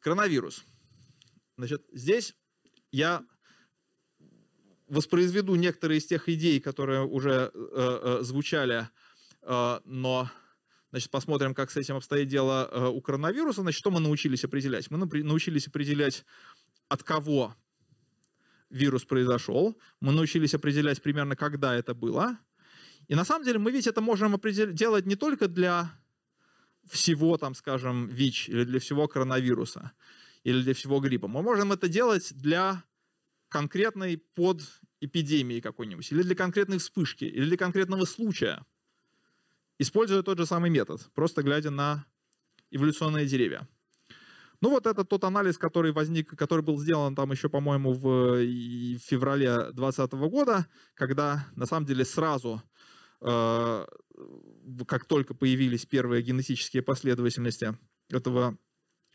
Коронавирус. Значит, здесь я воспроизведу некоторые из тех идей, которые уже э, э, звучали, э, но значит, посмотрим, как с этим обстоит дело э, у коронавируса. Значит, что мы научились определять? Мы научились определять, от кого вирус произошел. Мы научились определять примерно, когда это было. И на самом деле мы ведь это можем делать не только для всего, там, скажем, ВИЧ или для всего коронавируса или для всего гриппа. Мы можем это делать для конкретной подэпидемии какой-нибудь, или для конкретной вспышки, или для конкретного случая, используя тот же самый метод, просто глядя на эволюционные деревья. Ну вот это тот анализ, который возник, который был сделан там еще, по-моему, в феврале 2020 года, когда на самом деле сразу, как только появились первые генетические последовательности этого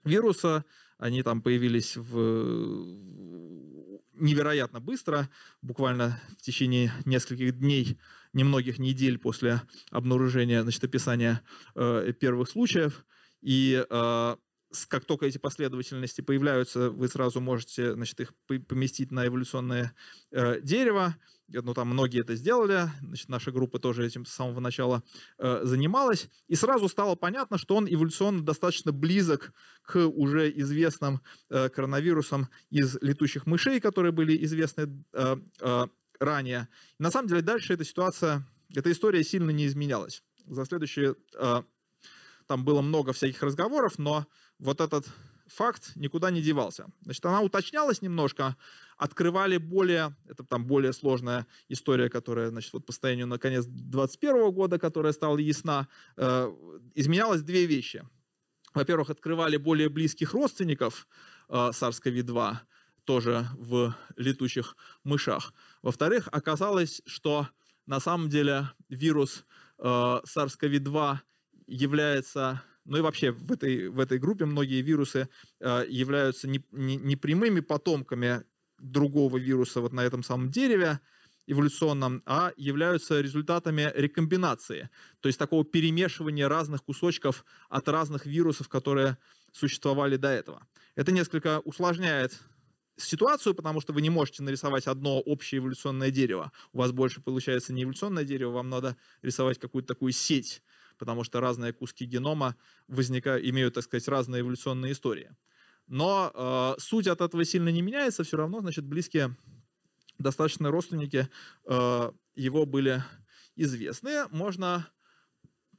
вируса, они там появились в невероятно быстро, буквально в течение нескольких дней, немногих недель после обнаружения, значит, описания э, первых случаев. И э, как только эти последовательности появляются, вы сразу можете значит, их поместить на эволюционное э, дерево. Ну, там многие это сделали, значит, наша группа тоже этим с самого начала э, занималась. И сразу стало понятно, что он эволюционно достаточно близок к уже известным э, коронавирусам из летучих мышей, которые были известны э, э, ранее. И на самом деле дальше эта ситуация, эта история сильно не изменялась. За следующие... Э, там было много всяких разговоров, но вот этот факт никуда не девался. Значит, она уточнялась немножко, открывали более, это там более сложная история, которая, значит, вот по состоянию на конец 2021 года, которая стала ясна, э, изменялось две вещи. Во-первых, открывали более близких родственников э, SARS-CoV-2, тоже в летучих мышах. Во-вторых, оказалось, что на самом деле вирус э, SARS-CoV-2 является ну и вообще в этой, в этой группе многие вирусы э, являются не, не, не прямыми потомками другого вируса вот на этом самом дереве эволюционном, а являются результатами рекомбинации, то есть такого перемешивания разных кусочков от разных вирусов, которые существовали до этого. Это несколько усложняет ситуацию, потому что вы не можете нарисовать одно общее эволюционное дерево. У вас больше получается не эволюционное дерево, вам надо рисовать какую-то такую сеть потому что разные куски генома возникают, имеют, так сказать, разные эволюционные истории. Но э, суть от этого сильно не меняется, все равно, значит, близкие достаточно родственники э, его были известны. Можно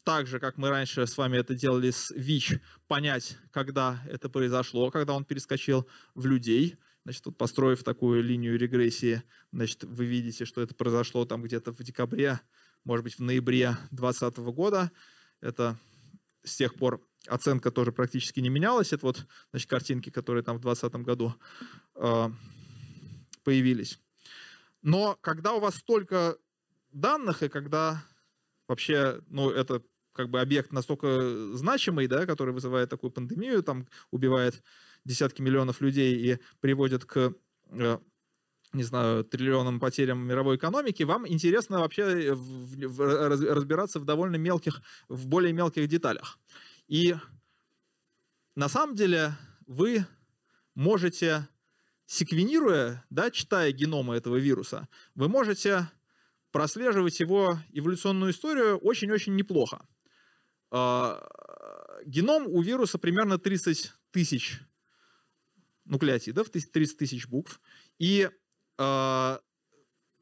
так же, как мы раньше с вами это делали с ВИЧ, понять, когда это произошло, когда он перескочил в людей. Значит, вот построив такую линию регрессии, значит, вы видите, что это произошло там где-то в декабре может быть, в ноябре 2020 года. Это с тех пор оценка тоже практически не менялась. Это вот значит, картинки, которые там в 2020 году э, появились. Но когда у вас столько данных, и когда вообще, ну, это как бы объект настолько значимый, да, который вызывает такую пандемию, там убивает десятки миллионов людей и приводит к э, не знаю, триллионным потерям мировой экономики, вам интересно вообще э, в, в, разбираться в довольно мелких, в более мелких деталях. И на самом деле вы можете, секвенируя, да, читая геномы этого вируса, вы можете прослеживать его эволюционную историю очень-очень неплохо. А, геном у вируса примерно 30 тысяч нуклеотидов, 30 тысяч букв. И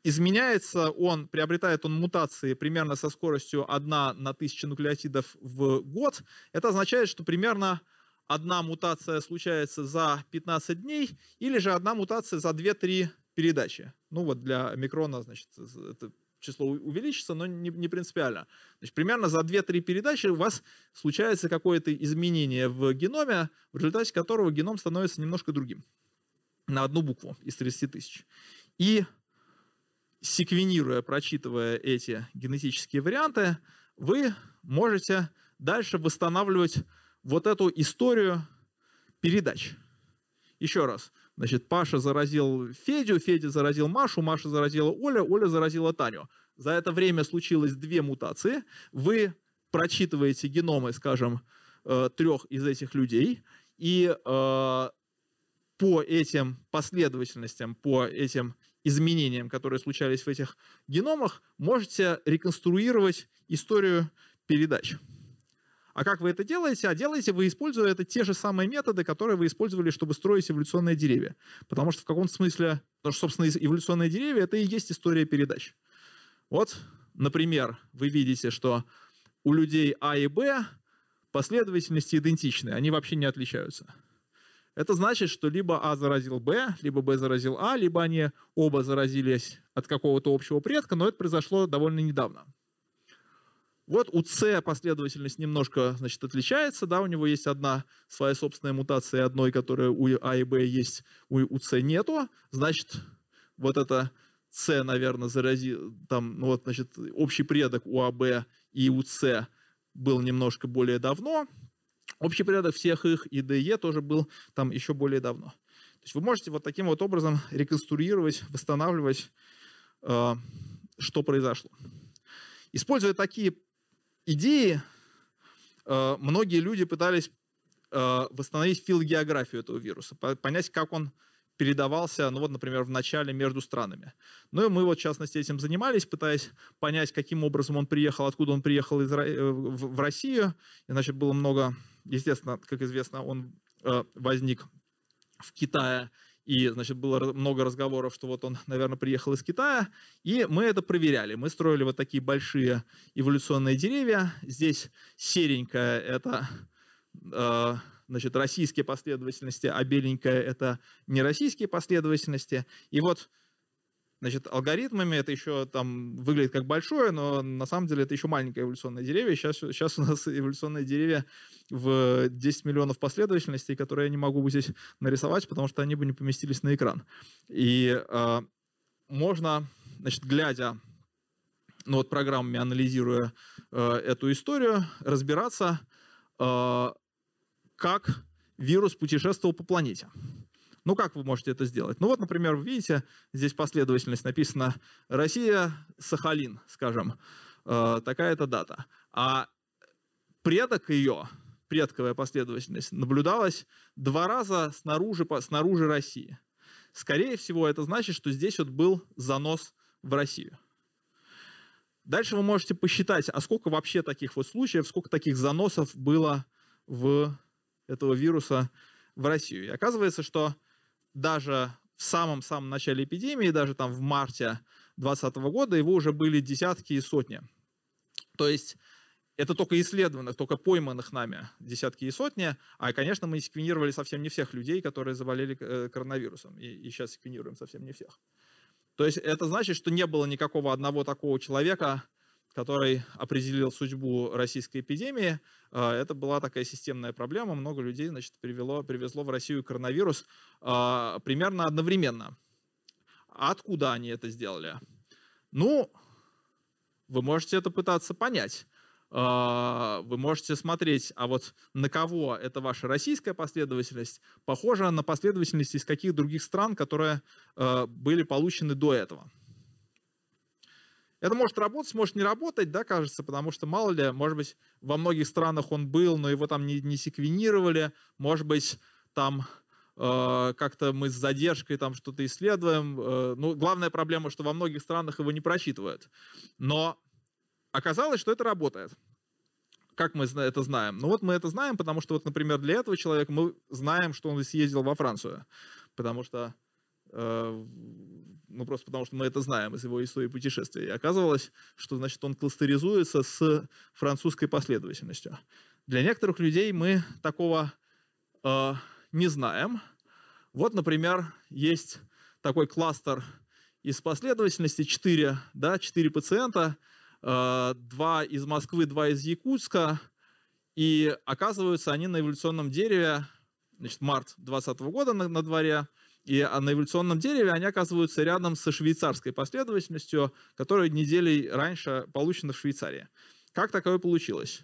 изменяется он, приобретает он мутации примерно со скоростью 1 на 1000 нуклеотидов в год. Это означает, что примерно одна мутация случается за 15 дней или же одна мутация за 2-3 передачи. Ну вот для микрона, значит, это число увеличится, но не, не принципиально. Значит, примерно за 2-3 передачи у вас случается какое-то изменение в геноме, в результате которого геном становится немножко другим на одну букву из 30 тысяч. И секвенируя, прочитывая эти генетические варианты, вы можете дальше восстанавливать вот эту историю передач. Еще раз. Значит, Паша заразил Федю, Федя заразил Машу, Маша заразила Оля, Оля заразила Таню. За это время случилось две мутации. Вы прочитываете геномы, скажем, э, трех из этих людей, и э, по этим последовательностям, по этим изменениям, которые случались в этих геномах, можете реконструировать историю передач. А как вы это делаете? А делаете вы, используя это те же самые методы, которые вы использовали, чтобы строить эволюционные деревья. Потому что в каком-то смысле, потому что, собственно, эволюционные деревья — это и есть история передач. Вот, например, вы видите, что у людей А и Б последовательности идентичны, они вообще не отличаются. Это значит, что либо А заразил Б, либо Б заразил А, либо они оба заразились от какого-то общего предка, но это произошло довольно недавно. Вот у С последовательность немножко значит, отличается, да, у него есть одна своя собственная мутация, одной, которая у А и Б есть, у, у С нету, значит, вот это С, наверное, заразил, там, ну вот, значит, общий предок у АБ и у С был немножко более давно, общий предок всех их ДЕ тоже был там еще более давно. То есть вы можете вот таким вот образом реконструировать, восстанавливать, э, что произошло. Используя такие идеи э, многие люди пытались э, восстановить филогеографию этого вируса, понять, как он передавался, ну вот, например, в начале между странами. Ну и мы вот, в частности, этим занимались, пытаясь понять, каким образом он приехал, откуда он приехал из, э, в Россию. И, значит, было много, естественно, как известно, он возник в Китае и, значит, было много разговоров, что вот он, *laughs* наверное, приехал из Китая, и мы это проверяли. Мы строили вот такие большие эволюционные деревья. Здесь серенькая — это э, значит, российские последовательности, а беленькая — это нероссийские последовательности. И вот Значит, алгоритмами это еще там выглядит как большое, но на самом деле это еще маленькое эволюционное деревья. Сейчас, сейчас у нас *laughs* эволюционные деревья в 10 миллионов последовательностей, которые я не могу здесь нарисовать, потому что они бы не поместились на экран. И э, можно, значит, глядя ну вот программами, анализируя э, эту историю, разбираться, э, как вирус путешествовал по планете. Ну, как вы можете это сделать? Ну, вот, например, вы видите, здесь последовательность написана Россия, Сахалин, скажем, э, такая-то дата. А предок ее, предковая последовательность, наблюдалась два раза снаружи, снаружи России. Скорее всего, это значит, что здесь вот был занос в Россию. Дальше вы можете посчитать, а сколько вообще таких вот случаев, сколько таких заносов было в этого вируса в Россию. И оказывается, что даже в самом-самом начале эпидемии, даже там в марте 2020 года, его уже были десятки и сотни. То есть это только исследованных, только пойманных нами десятки и сотни. А, конечно, мы секвенировали совсем не всех людей, которые заболели э, коронавирусом. И, и сейчас секвенируем совсем не всех. То есть это значит, что не было никакого одного такого человека, который определил судьбу российской эпидемии. А, это была такая системная проблема. Много людей значит, привело, привезло в Россию коронавирус а, примерно одновременно. А откуда они это сделали? Ну, вы можете это пытаться понять. Вы можете смотреть, а вот на кого эта ваша российская последовательность похожа на последовательность из каких других стран, которые были получены до этого. Это может работать, может не работать, да, кажется, потому что, мало ли, может быть, во многих странах он был, но его там не, не секвенировали, может быть, там э, как-то мы с задержкой там что-то исследуем. Э, ну, главная проблема, что во многих странах его не просчитывают. Но оказалось, что это работает. Как мы это знаем? Ну вот мы это знаем, потому что, вот, например, для этого человека мы знаем, что он съездил во Францию. Потому что Э, ну просто потому что мы это знаем из его истории путешествия. И оказывалось, что значит, он кластеризуется с французской последовательностью. Для некоторых людей мы такого э, не знаем. Вот, например, есть такой кластер из последовательности 4, да, 4 пациента, э, 2 из Москвы, 2 из Якутска, и оказываются они на эволюционном дереве, значит, март 2020 года на, на дворе, и а на эволюционном дереве они оказываются рядом со швейцарской последовательностью, которая неделей раньше получена в Швейцарии. Как такое получилось?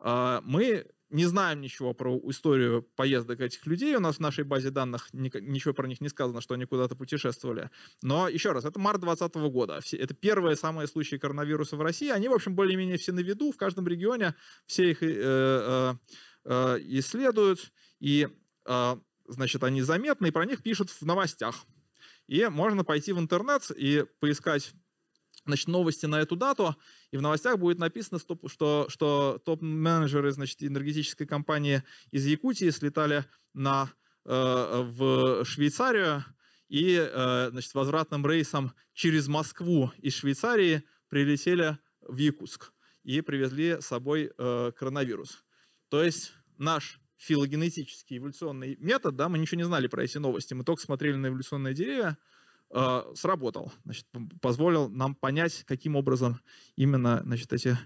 А, мы не знаем ничего про историю поездок этих людей. У нас в нашей базе данных ничего про них не сказано, что они куда-то путешествовали. Но еще раз, это март 2020 года. Это первые самые случаи коронавируса в России. Они, в общем, более-менее все на виду. В каждом регионе все их э, э, э, исследуют. И, значит, они заметны, и про них пишут в новостях. И можно пойти в интернет и поискать значит, новости на эту дату, и в новостях будет написано, что, что топ-менеджеры значит, энергетической компании из Якутии слетали на, э, в Швейцарию и э, значит, возвратным рейсом через Москву из Швейцарии прилетели в Якутск и привезли с собой э, коронавирус. То есть наш филогенетический эволюционный метод, да, мы ничего не знали про эти новости, мы только смотрели на эволюционные деревья, э, сработал, значит, позволил нам понять, каким образом именно значит, эти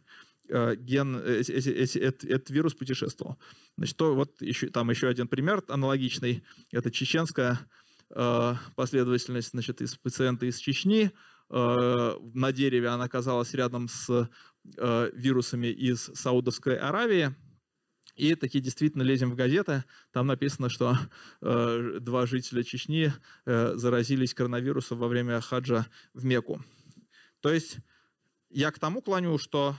э, ген, эти, эти, эти, этот, этот вирус путешествовал. Значит, то вот еще, там еще один пример аналогичный. Это чеченская э, последовательность значит, из пациента из Чечни. Э, на дереве она оказалась рядом с э, вирусами из Саудовской Аравии. И таки действительно лезем в газеты, там написано, что *laughs* э, два жителя Чечни э, заразились коронавирусом во время хаджа в Мекку. То есть я к тому клоню, что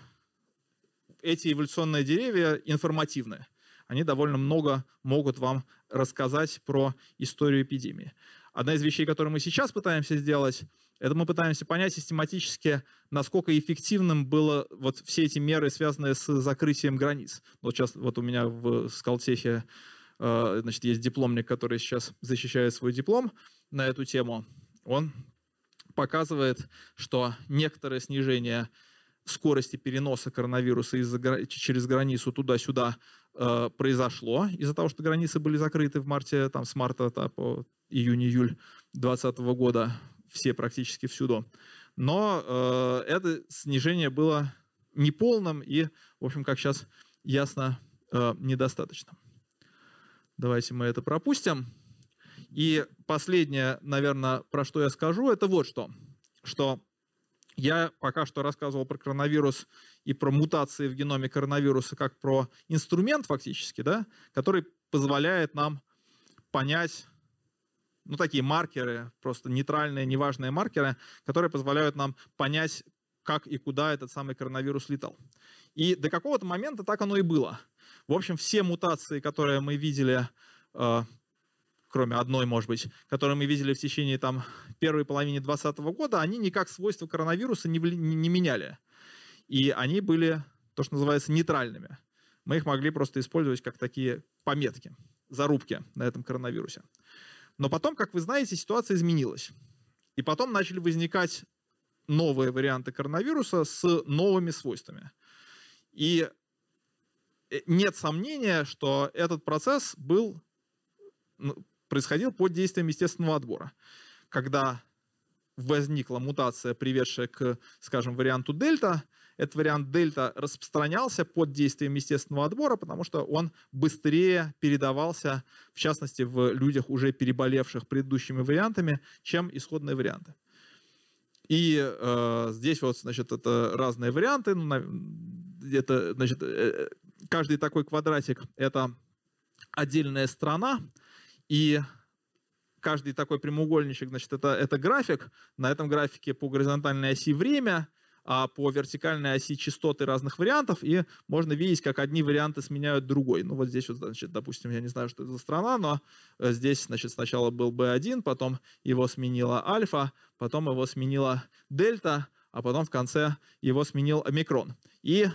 эти эволюционные деревья информативны. Они довольно много могут вам рассказать про историю эпидемии. Одна из вещей, которые мы сейчас пытаемся сделать, это мы пытаемся понять систематически, насколько эффективным было вот все эти меры, связанные с закрытием границ. Вот сейчас вот у меня в Скалтехе э, значит, есть дипломник, который сейчас защищает свой диплом на эту тему. Он показывает, что некоторое снижение скорости переноса коронавируса через границу туда-сюда э, произошло из-за того, что границы были закрыты в марте, там, с марта да, по июнь-июль 2020 года все практически всюду. Но э, это снижение было неполным и, в общем, как сейчас ясно, э, недостаточно. Давайте мы это пропустим. И последнее, наверное, про что я скажу, это вот что. Что я пока что рассказывал про коронавирус и про мутации в геноме коронавируса как про инструмент фактически, да, который позволяет нам понять ну, такие маркеры, просто нейтральные, неважные маркеры, которые позволяют нам понять, как и куда этот самый коронавирус летал. И до какого-то момента так оно и было. В общем, все мутации, которые мы видели, э, кроме одной, может быть, которые мы видели в течение там, первой половины 2020 года, они никак свойства коронавируса не, не, не меняли. И они были, то, что называется, нейтральными. Мы их могли просто использовать как такие пометки, зарубки на этом коронавирусе. Но потом, как вы знаете, ситуация изменилась. И потом начали возникать новые варианты коронавируса с новыми свойствами. И э, нет сомнения, что этот процесс был, ну, происходил под действием естественного отбора. Когда возникла мутация, приведшая к, скажем, варианту дельта, этот вариант дельта распространялся под действием естественного отбора, потому что он быстрее передавался, в частности, в людях, уже переболевших предыдущими вариантами, чем исходные варианты. И э, здесь вот, значит, это разные варианты. Ну, это, значит, э, каждый такой квадратик — это отдельная страна, и каждый такой прямоугольничек, значит, это, это график. На этом графике по горизонтальной оси время, а по вертикальной оси частоты разных вариантов, и можно видеть, как одни варианты сменяют другой. Ну вот здесь вот, значит, допустим, я не знаю, что это за страна, но э, здесь, значит, сначала был B1, потом его сменила альфа, потом его сменила дельта, а потом в конце его сменил омикрон. И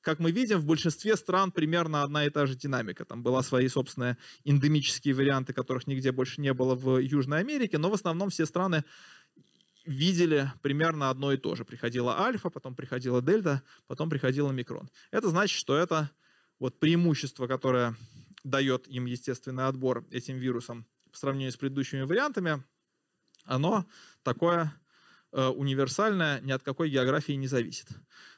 как мы видим, в большинстве стран примерно одна и та же динамика. Там была свои собственные эндемические варианты, которых нигде больше не было в Южной Америке, но в основном все страны видели примерно одно и то же. Приходила альфа, потом приходила дельта, потом приходила микрон. Это значит, что это вот преимущество, которое дает им естественный отбор этим вирусам по сравнению с предыдущими вариантами, оно такое э, универсальное, ни от какой географии не зависит.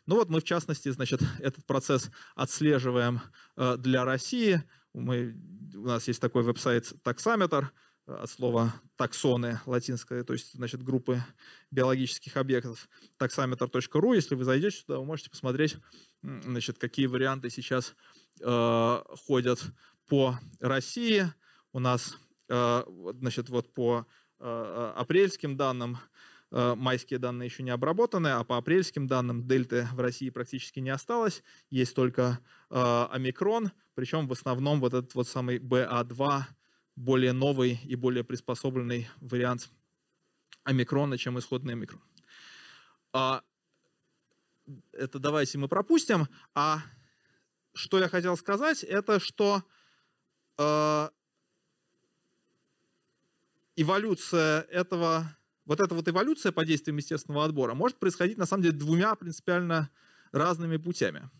Ну вот мы, в частности, значит, этот процесс отслеживаем э, для России. Мы, у нас есть такой веб-сайт Taxometer, от слова таксоны латинское, то есть, значит, группы биологических объектов, taxameter.ru. Если вы зайдете сюда, вы можете посмотреть, значит, какие варианты сейчас э, ходят по России. У нас, э, значит, вот по э, апрельским данным, э, майские данные еще не обработаны, а по апрельским данным дельты в России практически не осталось. Есть только э, омикрон, причем в основном вот этот вот самый BA2 более новый и более приспособленный вариант омикрона, чем исходный омикрон. А, это давайте мы пропустим. А что я хотел сказать, это что э, эволюция этого, вот эта вот эволюция по действиям естественного отбора может происходить на самом деле двумя принципиально разными путями.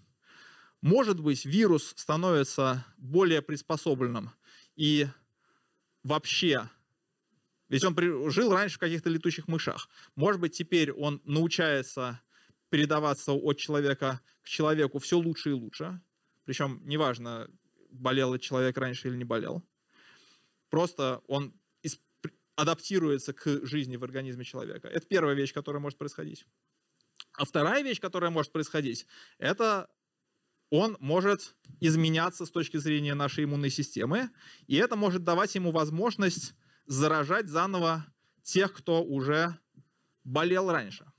Может быть, вирус становится более приспособленным и вообще, ведь он жил раньше в каких-то летучих мышах, может быть, теперь он научается передаваться от человека к человеку все лучше и лучше, причем неважно, болел человек раньше или не болел, просто он адаптируется к жизни в организме человека. Это первая вещь, которая может происходить. А вторая вещь, которая может происходить, это он может изменяться с точки зрения нашей иммунной системы, и это может давать ему возможность заражать заново тех, кто уже болел раньше.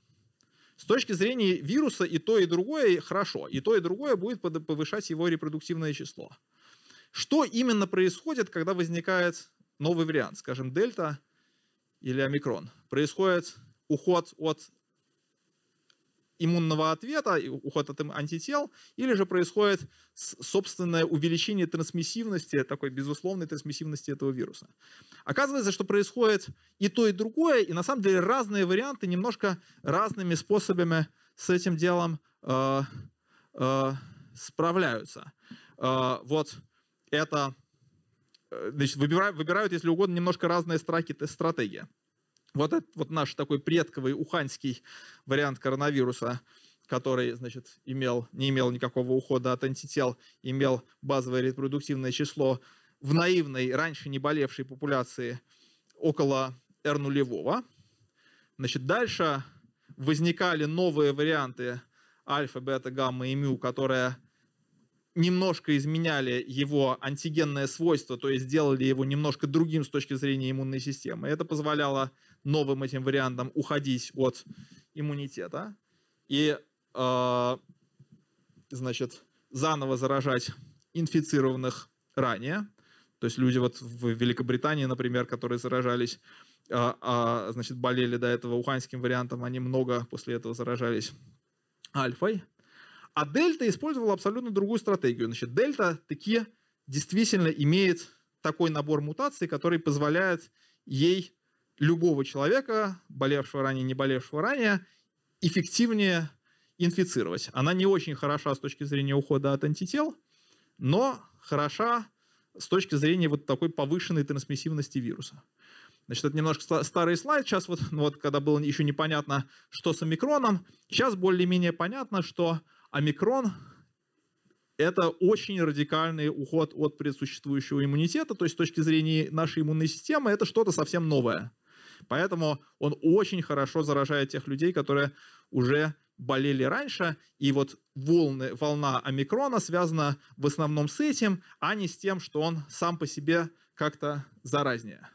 С точки зрения вируса и то, и другое хорошо, и то, и другое будет повышать его репродуктивное число. Что именно происходит, когда возникает новый вариант, скажем, дельта или омикрон? Происходит уход от иммунного ответа, уход от антител, или же происходит собственное увеличение трансмиссивности, такой безусловной трансмиссивности этого вируса. Оказывается, что происходит и то, и другое, и на самом деле разные варианты немножко разными способами с этим делом э, э, справляются. Э, вот это э, значит, выбирают, выбирают, если угодно, немножко разные страки, стратегии. Вот этот вот наш такой предковый уханьский вариант коронавируса, который, значит, имел, не имел никакого ухода от антител, имел базовое репродуктивное число в наивной, раньше не болевшей популяции около R нулевого. Значит, дальше возникали новые варианты альфа, бета, гамма и мю, которые немножко изменяли его антигенное свойство, то есть сделали его немножко другим с точки зрения иммунной системы. Это позволяло новым этим вариантам уходить от иммунитета и, э, значит, заново заражать инфицированных ранее. То есть люди вот в Великобритании, например, которые заражались, э, э, значит, болели до этого уханьским вариантом, они много после этого заражались альфой. А дельта использовала абсолютно другую стратегию. Значит, дельта таки действительно имеет такой набор мутаций, который позволяет ей любого человека, болевшего ранее, не болевшего ранее, эффективнее инфицировать. Она не очень хороша с точки зрения ухода от антител, но хороша с точки зрения вот такой повышенной трансмиссивности вируса. Значит, это немножко старый слайд. Сейчас вот, ну вот когда было еще непонятно, что с омикроном, сейчас более-менее понятно, что омикрон это очень радикальный уход от предсуществующего иммунитета, то есть с точки зрения нашей иммунной системы это что-то совсем новое. Поэтому он очень хорошо заражает тех людей, которые уже болели раньше, и вот волны, волна омикрона связана в основном с этим, а не с тем, что он сам по себе как-то заразнее.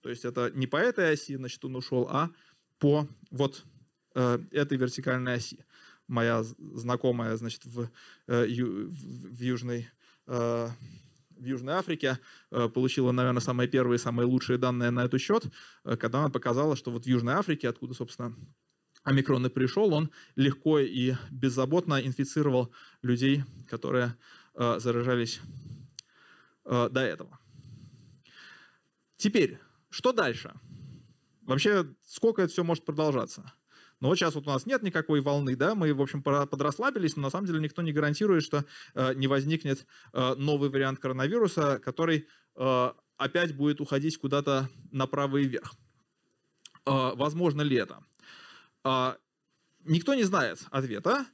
То есть это не по этой оси, значит, он ушел, а по вот э, этой вертикальной оси. Моя знакомая, значит, в, э, ю, в, в Южной э, в Южной Африке э, получила, наверное, самые первые, самые лучшие данные на этот счет, э, когда она показала, что вот в Южной Африке, откуда, собственно, омикрон и пришел, он легко и беззаботно инфицировал людей, которые э, заражались до этого. Теперь, что дальше? Вообще, сколько это все может продолжаться? Но вот сейчас вот у нас нет никакой волны, да, мы, в общем, подрасслабились, но на самом деле никто не гарантирует, что э, не возникнет э, новый вариант коронавируса, который э, опять будет уходить куда-то направо и вверх. Возможно ли это? Никто не знает ответа.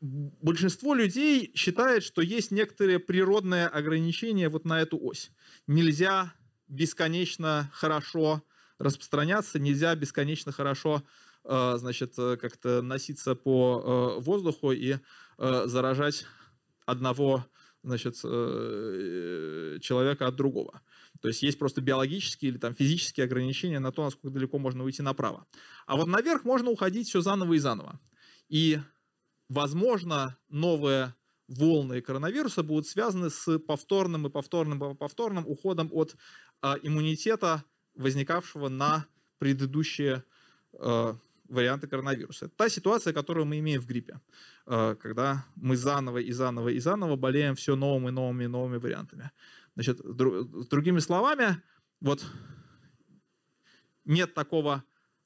Большинство людей считает, что есть некоторые природные ограничения вот на эту ось. Нельзя бесконечно хорошо распространяться, нельзя бесконечно хорошо э, значит, как-то носиться по воздуху и заражать одного значит, человека от другого. То есть есть просто биологические или там физические ограничения на то, насколько далеко можно уйти направо. А вот наверх можно уходить все заново и заново. И, возможно, новые волны коронавируса будут связаны с повторным и повторным и повторным уходом от э, иммунитета, возникавшего на предыдущие э, варианты коронавируса. Это та ситуация, которую мы имеем в гриппе, э, когда мы заново и заново и заново болеем все новыми и новыми и новыми вариантами. Значит, с другими словами, вот нет такого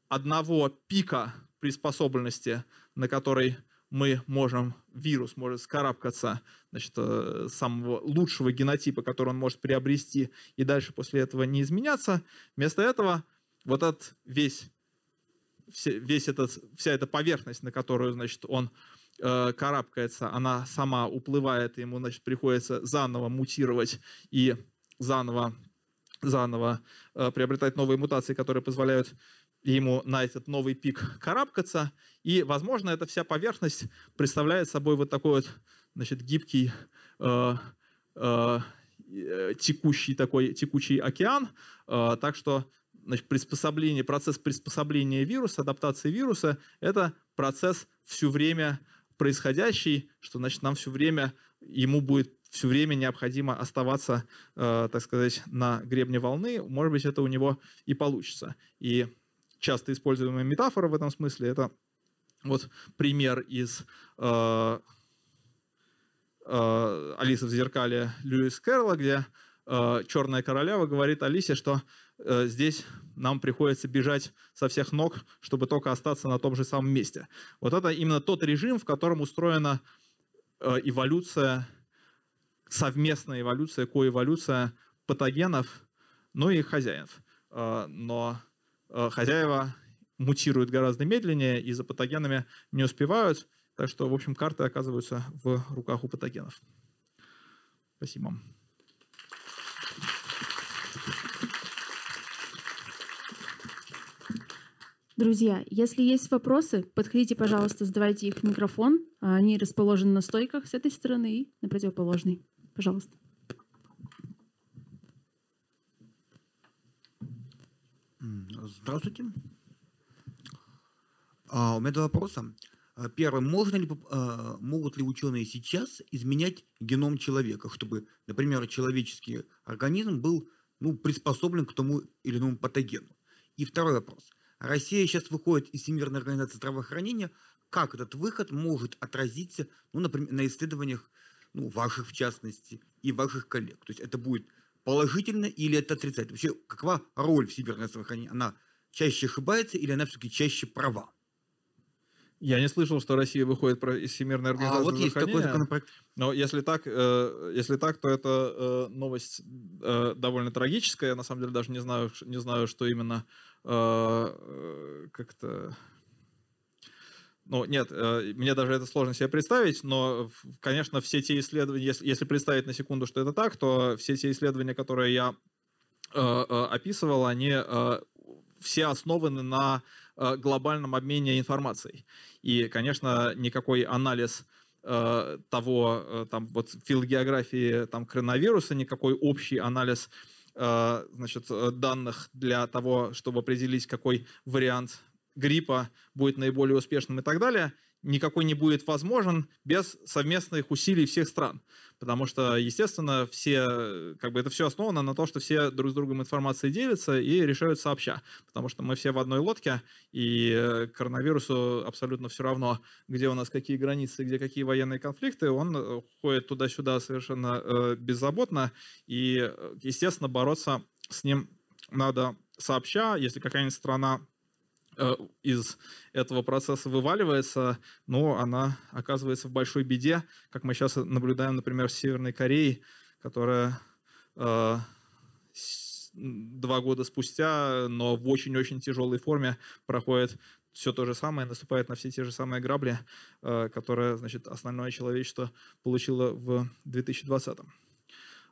одного пика приспособленности, на который мы можем, вирус может скарабкаться значит, э, самого лучшего генотипа, который он может приобрести, и дальше после этого не изменяться. Вместо этого вот этот весь, весь этот, вся эта поверхность, на которую значит, он э, карабкается, она сама уплывает, ему значит, приходится заново мутировать и заново, заново э, приобретать новые мутации, которые позволяют ему на этот новый пик карабкаться. И, возможно, эта вся поверхность представляет собой вот такой вот значит, гибкий э, э, текущий такой текучий океан. Э, так что значит, приспособление, процесс приспособления вируса, адаптации вируса – это процесс все время происходящий, что значит нам все время ему будет все время необходимо оставаться, э, так сказать, на гребне волны. Может быть, это у него и получится. И часто используемая метафора в этом смысле это вот пример из э, э, Алисы в зеркале Льюис Кэрролла, где э, черная королева говорит Алисе, что э, здесь нам приходится бежать со всех ног, чтобы только остаться на том же самом месте. Вот это именно тот режим, в котором устроена э, эволюция, совместная эволюция, коэволюция патогенов, ну и хозяев. Э, но хозяева мутируют гораздо медленнее и за патогенами не успевают. Так что, в общем, карты оказываются в руках у патогенов. Спасибо. Друзья, если есть вопросы, подходите, пожалуйста, задавайте их в микрофон. Они расположены на стойках с этой стороны и на противоположной. Пожалуйста. Здравствуйте. А, у меня два вопроса. А, первый. Можно ли, а, могут ли ученые сейчас изменять геном человека, чтобы, например, человеческий организм был ну, приспособлен к тому или иному патогену? И второй вопрос. Россия сейчас выходит из Всемирной организации здравоохранения. Как этот выход может отразиться, ну, например, на исследованиях ну, ваших в частности и ваших коллег? То есть это будет положительно или это отрицательно? Вообще, какова роль Всемирной здравоохранения? Она чаще ошибается или она все-таки чаще права? Я не слышал, что Россия выходит из Всемирной организации А вот есть такой законопроект. Но если так, э, если так, то это э, новость э, довольно трагическая. Я на самом деле даже не знаю, не знаю, что именно как-то ну, нет, мне даже это сложно себе представить, но, конечно, все те исследования, если, если представить на секунду, что это так, то все те исследования, которые я описывал, они все основаны на Э, глобальном обмене информацией. И, конечно, никакой анализ э, того, э, там, вот филогеографии там, коронавируса, никакой общий анализ значит, данных для того, чтобы определить, какой вариант гриппа будет наиболее успешным и так далее, никакой не будет возможен без совместных усилий всех стран. Потому что, естественно, все, как бы это все основано на том, что все друг с другом информацией делятся и решают сообща. Потому что мы все в одной лодке, и коронавирусу абсолютно все равно, где у нас какие границы, где какие военные конфликты, он э, ходит туда-сюда совершенно э, беззаботно. И, э, естественно, бороться с ним надо сообща. Если какая-нибудь страна Э, из этого процесса вываливается, но она оказывается в большой беде, как мы сейчас наблюдаем, например, в Северной Корее, которая э, два года спустя, но в очень-очень тяжелой форме проходит все то же самое, наступает на все те же самые грабли, э, которые, значит, основное человечество получило в 2020.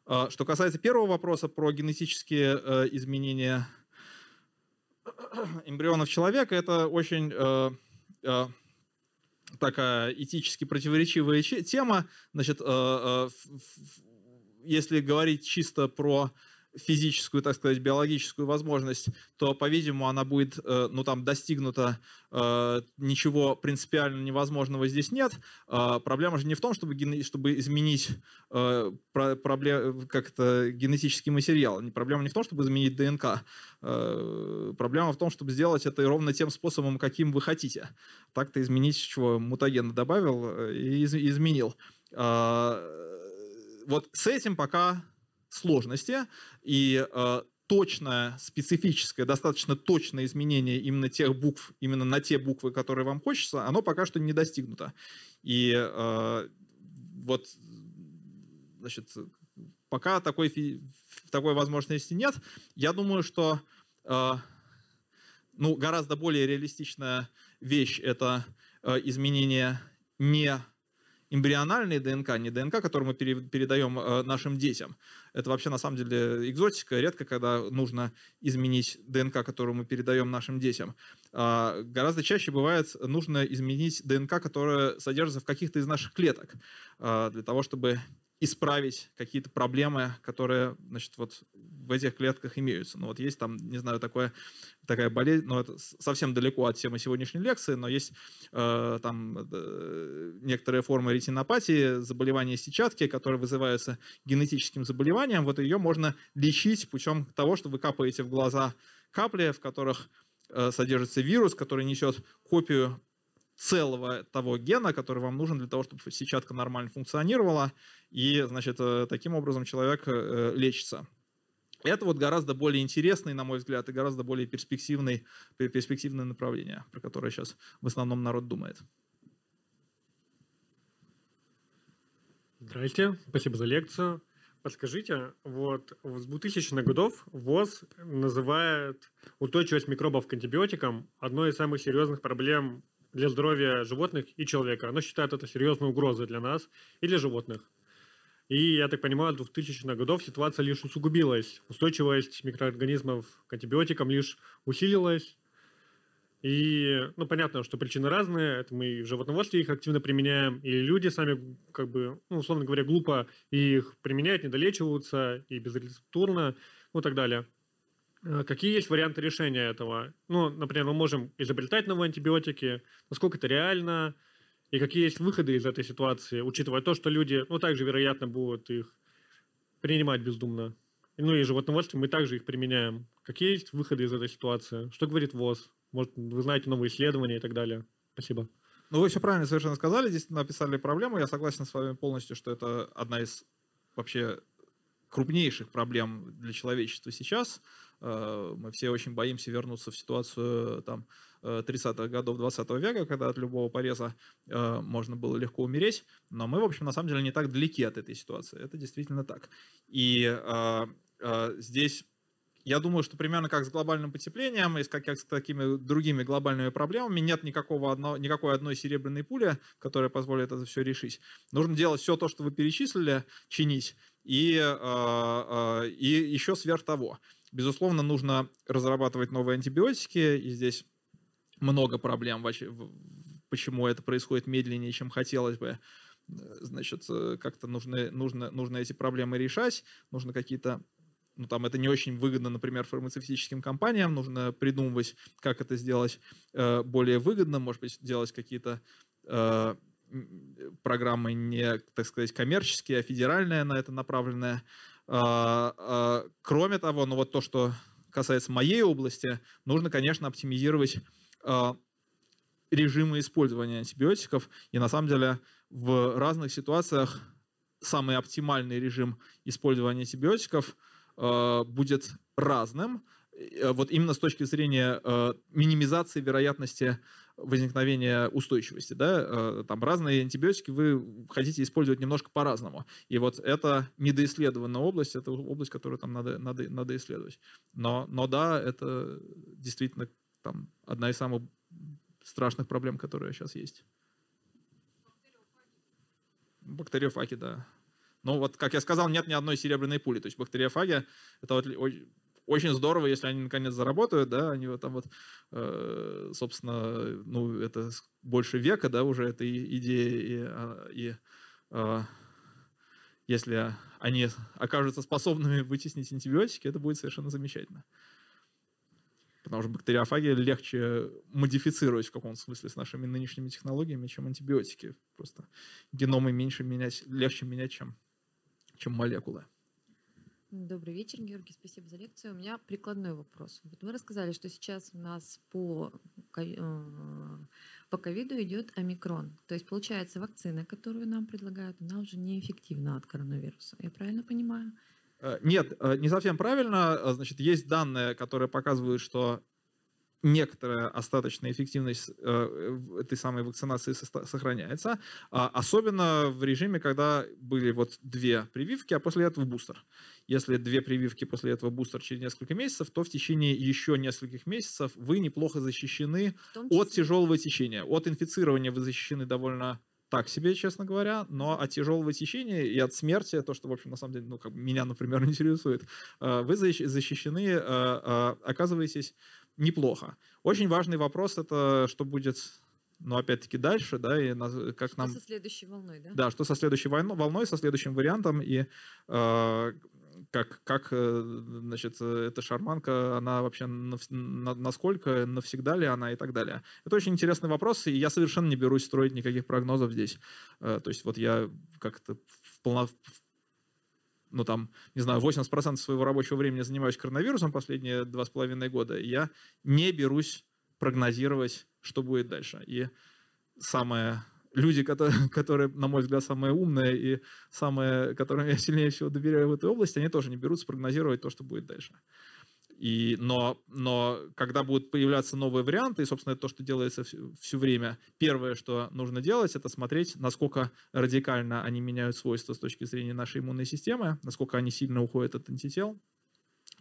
А, что касается первого вопроса про генетические э, изменения *clears throat* эмбрионов человека, это очень э, э, такая этически противоречивая тема. Значит, если говорить чисто про физическую, так сказать, биологическую возможность, то, по-видимому, она будет, э, ну, там, достигнута, э, ничего принципиально невозможного здесь нет. А, проблема же не в том, чтобы, чтобы изменить э, как-то генетический материал. Проблема не в том, чтобы изменить ДНК. Проблема в том, чтобы сделать это ровно тем способом, каким вы хотите. Так-то изменить, чего мутаген добавил и изменил. Вот с этим пока сложности, и э, точное, специфическое, достаточно точное изменение именно тех букв, именно на те буквы, которые вам хочется, оно пока что не достигнуто. И э, вот, значит, пока такой, такой возможности нет. Я думаю, что э, ну, гораздо более реалистичная вещь – это э, изменение не эмбриональной ДНК, не ДНК, которую мы передаем э, нашим детям. Это вообще на самом деле экзотика. Редко, когда нужно изменить ДНК, которую мы передаем нашим детям. А, гораздо чаще бывает нужно изменить ДНК, которая содержится в каких-то из наших клеток, а, для того, чтобы исправить какие-то проблемы, которые, значит, вот в этих клетках имеются. Ну вот есть там, не знаю, такое, такая болезнь, но это совсем далеко от темы сегодняшней лекции, но есть э, там э, некоторые формы ретинопатии, заболевания сетчатки, которые вызываются генетическим заболеванием. Вот ее можно лечить путем того, что вы капаете в глаза капли, в которых э, содержится вирус, который несет копию целого того гена, который вам нужен для того, чтобы сетчатка нормально функционировала, и, значит, э, таким образом человек э, лечится. Это вот гораздо более интересный, на мой взгляд, и гораздо более перспективный, перспективное направление, про которое сейчас в основном народ думает. Здрасте, спасибо за лекцию. Подскажите, вот с 2000-х годов ВОЗ называет устойчивость микробов к антибиотикам одной из самых серьезных проблем для здоровья животных и человека. Оно считает это серьезной угрозой для нас и для животных. И, я так понимаю, с 2000-х годов ситуация лишь усугубилась. Устойчивость микроорганизмов к антибиотикам лишь усилилась. И, ну, понятно, что причины разные. Это мы и в животноводстве их активно применяем, и люди сами, как бы, ну, условно говоря, глупо их применяют, недолечиваются, и безрецептурно, ну, и так далее. А какие есть варианты решения этого? Ну, например, мы можем изобретать новые антибиотики, насколько это реально, и какие есть выходы из этой ситуации, учитывая то, что люди, ну, также, вероятно, будут их принимать бездумно. Ну, и животноводство мы также их применяем. Какие есть выходы из этой ситуации? Что говорит ВОЗ? Может, вы знаете новые исследования и так далее? Спасибо. Ну, вы все правильно совершенно сказали, здесь написали проблему. Я согласен с вами полностью, что это одна из вообще крупнейших проблем для человечества сейчас. Э, мы все очень боимся вернуться в ситуацию там, 30-х э, годов 20 века, когда от любого пореза э, можно было легко умереть. Но мы, в общем, на самом деле не так далеки от этой ситуации. Это действительно так. И здесь я думаю, что примерно как с глобальным потеплением и как, как с такими другими глобальными проблемами нет никакого одно, никакой одной серебряной пули, которая позволит это все решить. Нужно делать все то, что вы перечислили, чинить, и, и еще сверх того. Безусловно, нужно разрабатывать новые антибиотики, и здесь много проблем, почему это происходит медленнее, чем хотелось бы. Значит, э, как-то нужно, нужно, нужно эти проблемы решать, нужно какие-то ну, там это не очень выгодно, например, фармацевтическим компаниям, нужно придумывать, как это сделать э, более выгодно, может быть, делать какие-то э, программы не, так сказать, коммерческие, а федеральные на это направленные. А, а, кроме того, ну вот то, что касается моей области, нужно, конечно, оптимизировать а, режимы использования антибиотиков. И на самом деле в разных ситуациях самый оптимальный режим использования антибиотиков будет разным. Вот именно с точки зрения минимизации вероятности возникновения устойчивости. Да? Э, там разные антибиотики вы хотите использовать немножко по-разному. И вот это недоисследованная область, это область, которую там надо, надо, надо исследовать. Но, но да, это действительно там, одна из самых страшных проблем, которые сейчас есть. Бактериофаги, да. Ну вот, как я сказал, нет ни одной серебряной пули. То есть бактериофаги — это вот очень здорово, если они наконец заработают, да, они вот там вот, э, собственно, ну, это больше века, да, уже этой идеи, и, а, и э, если они окажутся способными вытеснить антибиотики, это будет совершенно замечательно. Потому что бактериофаги легче модифицировать в каком-то смысле с нашими нынешними технологиями, чем антибиотики. Просто геномы меньше менять, легче менять, чем, чем молекулы. Добрый вечер, Георгий, спасибо за лекцию. У меня прикладной вопрос. Вот вы рассказали, что сейчас у нас по, э, по ковиду идет омикрон. То есть, получается, вакцина, которую нам предлагают, она уже неэффективна от коронавируса. Я правильно понимаю? Э, нет, э, не совсем правильно. Значит, есть данные, которые показывают, что некоторая остаточная эффективность э, этой самой вакцинации сохраняется, а особенно в режиме, когда были вот две прививки, а после этого бустер. Если две прививки после этого бустер через несколько месяцев, то в течение еще нескольких месяцев вы неплохо защищены от тяжелого течения. От инфицирования вы защищены довольно так себе, честно говоря, но от тяжелого течения и от смерти, то, что, в общем, на самом деле, ну, как меня, например, *laughs* интересует, э, вы защищены, оказываетесь неплохо. Очень важный вопрос это, что будет но опять-таки дальше, да, и как что нам... со следующей волной, да? Да, что со следующей волной, со следующим вариантом, и э, как, как, э, значит, эта шарманка, она вообще нав, на, насколько, навсегда ли она и так далее. Это очень интересный вопрос, и я совершенно не берусь строить никаких прогнозов здесь. Э, то есть вот я как-то в, полно, в ну там, не знаю, 80% своего рабочего времени занимаюсь коронавирусом последние два с половиной года, я не берусь прогнозировать, что будет дальше. И самое люди, которые, *laughs* которые, на мой взгляд, самые умные и самые, которым я сильнее всего доверяю в этой области, они тоже не берутся прогнозировать то, что будет дальше. И, но, но когда будут появляться новые варианты, и, собственно, это то, что делается все, все время, первое, что нужно делать, это смотреть, насколько радикально они меняют свойства с точки зрения нашей иммунной системы, насколько они сильно уходят от антител,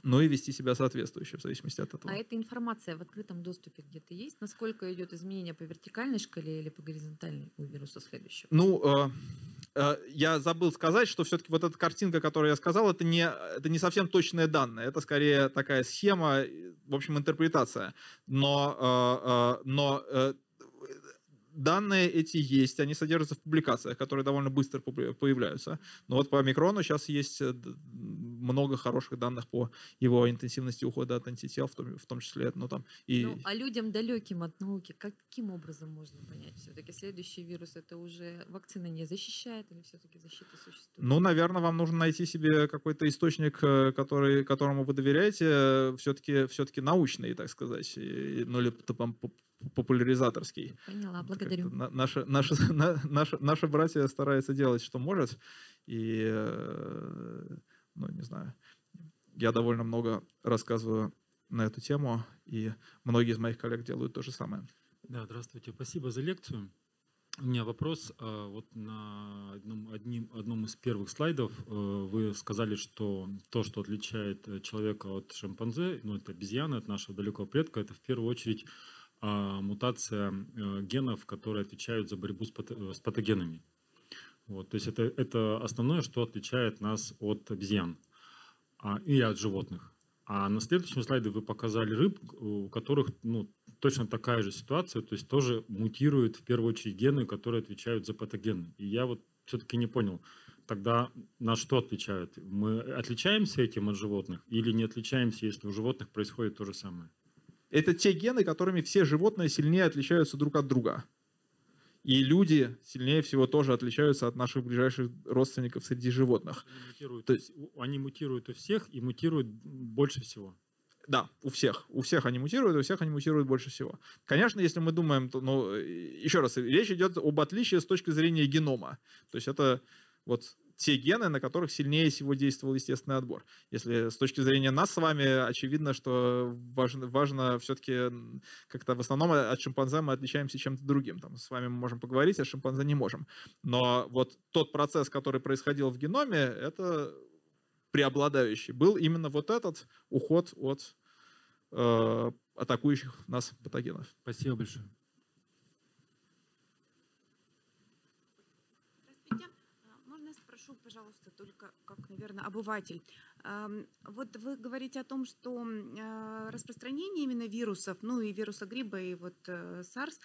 но и вести себя соответствующе в зависимости от этого. А эта информация в открытом доступе где-то есть? Насколько идет изменение по вертикальной шкале или по горизонтальной у вируса следующего? Ну, э, э, я забыл сказать, что все-таки вот эта картинка, которую я сказал, это не, это не совсем точные данные, это скорее такая схема, в общем, интерпретация. Но, э, э, но э, данные эти есть, они содержатся в публикациях, которые довольно быстро появляются. Но вот по микрону сейчас есть э, много хороших данных по его интенсивности ухода от антител, в том, в том числе. Ну, там, и... ну, а людям далеким от науки, каким образом можно понять? Все-таки следующий вирус это уже вакцина не защищает или все-таки защита существует? Ну, наверное, вам нужно найти себе какой-то источник, э, который, которому вы доверяете, все-таки все научный, так сказать, ну или там популяризаторский. Поняла, благодарю. Наши, наши, *laughs* наши, наши братья стараются делать, что может, и, э, ну, не знаю, я довольно много рассказываю на эту тему, и многие из моих коллег делают то же самое. Да, здравствуйте, спасибо за лекцию. У меня вопрос. А, вот на одном, одним, одном из первых слайдов э, вы сказали, что то, что отличает э, человека от шимпанзе, ну, это обезьяны, от нашего далекого предка, это в первую очередь мутация э, генов, которые отвечают за борьбу с, пато, с патогенами. Вот, то есть это, это основное, что отличает нас от обезьян а, и от животных. А на следующем слайде вы показали рыб, у которых ну, точно такая же ситуация, то есть тоже мутируют в первую очередь гены, которые отвечают за патогены. И я вот все-таки не понял, тогда на что отличают? Мы отличаемся этим от животных или не отличаемся, если у животных происходит то же самое? Это те гены, которыми все животные сильнее отличаются друг от друга. И люди сильнее всего тоже отличаются от наших ближайших родственников среди животных. Они мутируют, То есть, они мутируют у всех и мутируют больше всего. Да, у всех. У всех они мутируют, у всех они мутируют больше всего. Конечно, если мы думаем, то, ну, еще раз, речь идет об отличии с точки зрения генома. То есть это вот те гены, на которых сильнее всего действовал естественный отбор. Если с точки зрения нас с вами, очевидно, что важно, важно все-таки как-то в основном от шимпанзе мы отличаемся чем-то другим. Там, с вами мы можем поговорить, а шимпанзе не можем. Но вот тот процесс, который происходил в геноме, это преобладающий. Был именно вот этот уход от э, атакующих нас патогенов. Спасибо большое. Спрошу, пожалуйста, только как, наверное, обыватель. Вот вы говорите о том, что э, распространение именно вирусов, ну и вируса гриба, и вот э, SARS,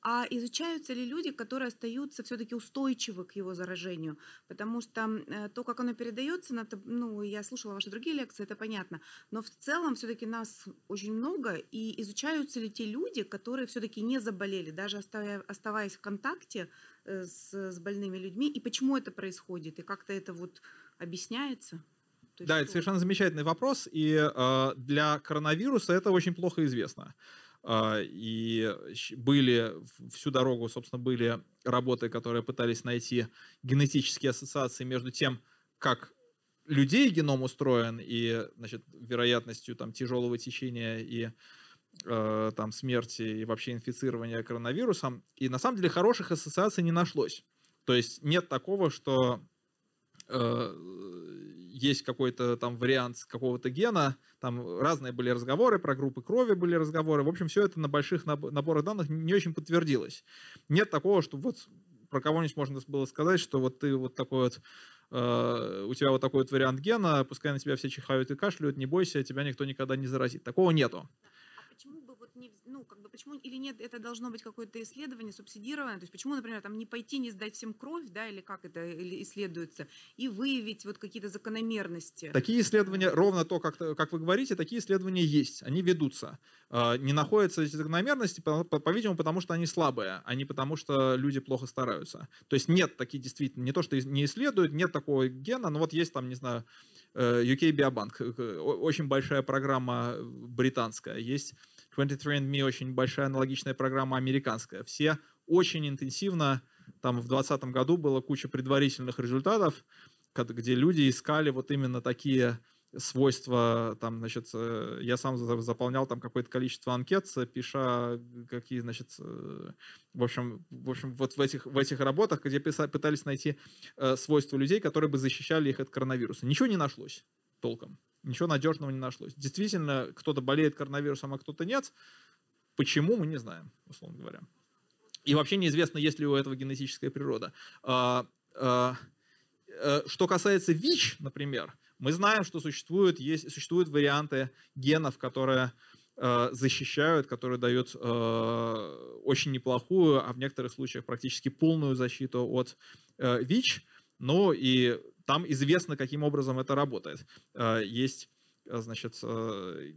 а изучаются ли люди, которые остаются все-таки устойчивы к его заражению? Потому что э, то, как оно передается, ну, я слушала ваши другие лекции, это понятно. Но в целом все-таки нас очень много, и изучаются ли те люди, которые все-таки не заболели, даже оставая- оставаясь в контакте э, с, с больными людьми, и почему это происходит, и как-то это вот объясняется? Да, это совершенно замечательный вопрос, и э, для коронавируса это очень плохо известно. А, И были всю дорогу, собственно, были работы, которые пытались найти генетические ассоциации между тем, как людей геном устроен и, значит, вероятностью там тяжелого течения и э, там смерти и вообще инфицирования коронавирусом. И на самом деле хороших ассоциаций не нашлось. То есть нет такого, что э, есть какой-то там вариант какого-то гена, там разные были разговоры, про группы крови были разговоры. В общем, все это на больших наб- наборах данных не очень подтвердилось. Нет такого, что вот про кого-нибудь можно было сказать, что вот ты вот такой вот, э, у тебя вот такой вот вариант гена, пускай на тебя все чихают и кашляют, не бойся, тебя никто никогда не заразит. Такого нету. А почему бы вот не, ну, как бы, почему или нет, это должно быть какое-то исследование субсидированное, то есть почему, например, там не пойти, не сдать всем кровь, да, или как это исследуется, и выявить вот какие-то закономерности? Такие исследования, ровно то, как, как вы говорите, такие исследования есть, они ведутся. А, Не находятся эти закономерности, по- по- по-видимому, потому что они слабые, а не потому что люди плохо стараются. То есть нет таких действительно, не то, что не исследуют, нет такого гена, но вот есть там, не знаю, э, UK Biobank, э, очень большая программа э, британская, есть 23andMe, очень большая аналогичная программа американская. Все очень интенсивно, там в 2020 году была куча предварительных результатов, где люди искали вот именно такие свойства, там, значит, э, я сам за- заполнял там какое-то количество анкет, э, пиша какие, значит, э, в общем, в общем, вот в этих, в этих работах, где писа- пытались найти э, свойства людей, которые бы защищали их от коронавируса. Ничего не нашлось толком. Ничего надежного не нашлось. Действительно, кто-то болеет коронавирусом, а кто-то нет. Почему, мы не знаем, условно говоря. И вообще неизвестно, есть ли у этого генетическая природа. А, а, э, Что касается ВИЧ, например, мы знаем, что существуют, есть, существуют варианты генов, которые э, защищают, которые дают э, очень неплохую, а в некоторых случаях практически полную защиту от ВИЧ. Ну и там известно, каким образом это работает. Э, Есть, э, значит, э,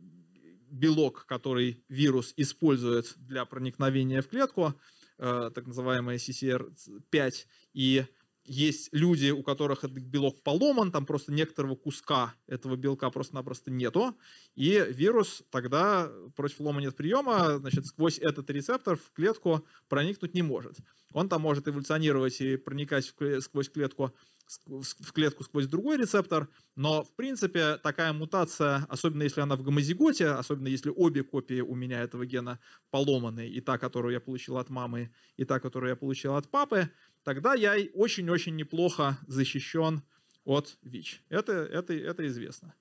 белок, который вирус использует для проникновения в клетку, так называемый CCR5, и есть люди, у которых этот белок поломан, там просто некоторого куска этого белка просто-напросто нету, и вирус тогда против ломанет приема, значит, сквозь этот рецептор в клетку проникнуть не может. Он там может эволюционировать и проникать сквозь клетку, в клетку сквозь другой рецептор, но, в принципе, такая мутация, особенно если она в гомозиготе, особенно если обе копии у меня этого гена поломаны, и та, которую я получил от мамы, и та, которую я получил от папы, тогда я очень-очень неплохо защищен от ВИЧ. Это, это, это известно.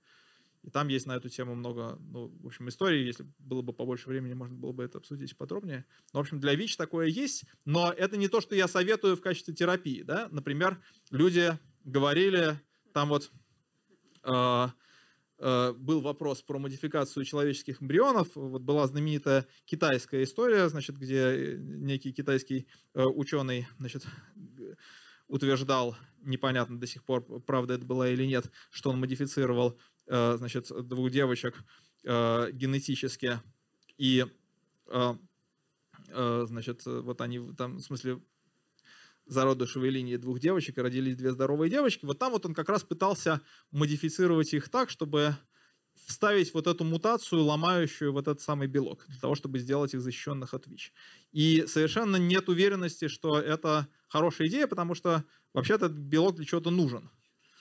И там есть на эту тему много, ну, в общем, историй. Если было бы побольше времени, можно было бы это обсудить подробнее. Но, в общем, для ВИЧ такое есть, но это не то, что я советую в качестве терапии. Да? Например, люди говорили, там вот э, э, был вопрос про модификацию человеческих эмбрионов. Вот была знаменитая китайская история, значит, где некий китайский э, ученый, значит, утверждал, непонятно до сих пор, правда это была или нет, что он модифицировал, значит, двух девочек э, генетически и э, э, значит, э, вот они там, в смысле, зародышевой линии двух девочек, и родились две здоровые девочки. Вот там вот он как раз пытался модифицировать их так, чтобы вставить вот эту мутацию, ломающую вот этот самый белок, для того, чтобы сделать их защищенных от ВИЧ. И совершенно нет уверенности, что это хорошая идея, потому что вообще-то этот белок для чего-то нужен.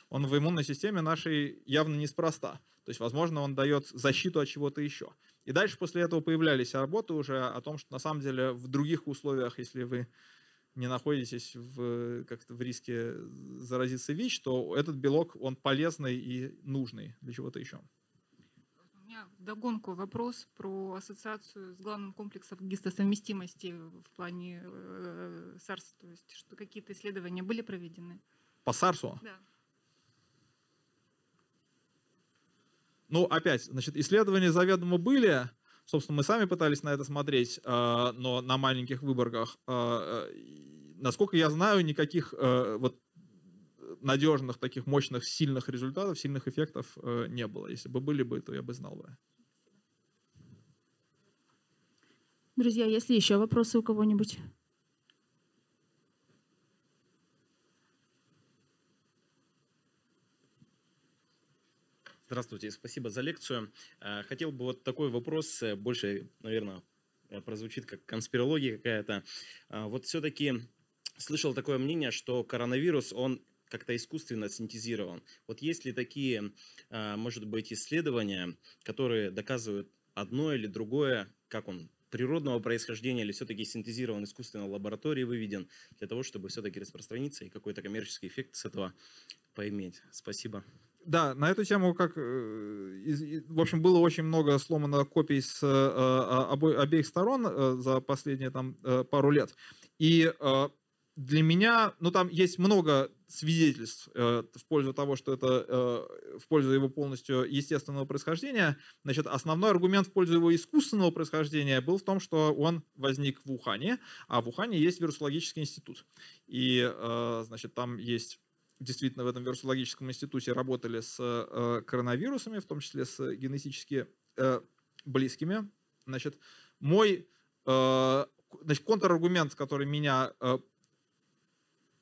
Он в иммунной системе нашей явно неспроста. То есть, возможно, он дает защиту от чего-то еще. И дальше после этого появлялись работы уже о том, что на самом деле в других условиях, если вы не находитесь в, как-то в риске заразиться ВИЧ, то этот белок, он полезный и нужный для чего-то еще. У меня вдогонку вопрос про ассоциацию с главным комплексом гистосовместимости в плане э, SARS. То есть что какие-то исследования были проведены? По САРСу? Да. Ну, опять, значит, исследования заведомо были. Собственно, мы сами пытались на это смотреть, а, но на маленьких выборках. А, Насколько я знаю, никаких э, вот надежных, таких мощных, сильных результатов, сильных эффектов э, не было. Если бы были бы, то я бы знал бы. Друзья, есть ли еще вопросы у кого-нибудь? Здравствуйте, спасибо за лекцию. Э, Хотел бы вот такой вопрос, э, больше, наверное, э, прозвучит как конспирология какая-то. Вот все-таки слышал такое мнение, что коронавирус, он как-то искусственно синтезирован. Вот есть ли такие, может быть, исследования, которые доказывают одно или другое, как он природного происхождения или все-таки синтезирован искусственно в лаборатории, выведен, для того, чтобы все-таки распространиться и какой-то коммерческий эффект с этого поиметь. Спасибо. Да, на эту тему, как, э, в общем, было очень много сломано копий с э, э, обо- обеих сторон э, за последние там пару лет. И для меня, ну там есть много свидетельств в пользу того, что это в пользу его полностью естественного происхождения. Значит, основной аргумент в пользу его искусственного происхождения был в том, что он возник в Ухане, а в Ухане есть вирусологический институт. И, значит, там есть действительно в этом вирусологическом институте работали с э, коронавирусами, в том числе с генетически э, близкими. Значит, мой э, значит, контраргумент, который меня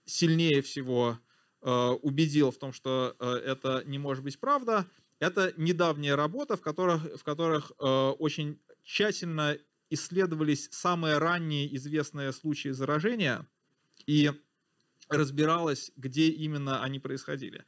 сильнее всего убедил в том, что это не может быть правда, это недавняя работа, в которых, в которых очень тщательно исследовались самые ранние известные случаи заражения и разбиралось, где именно они происходили.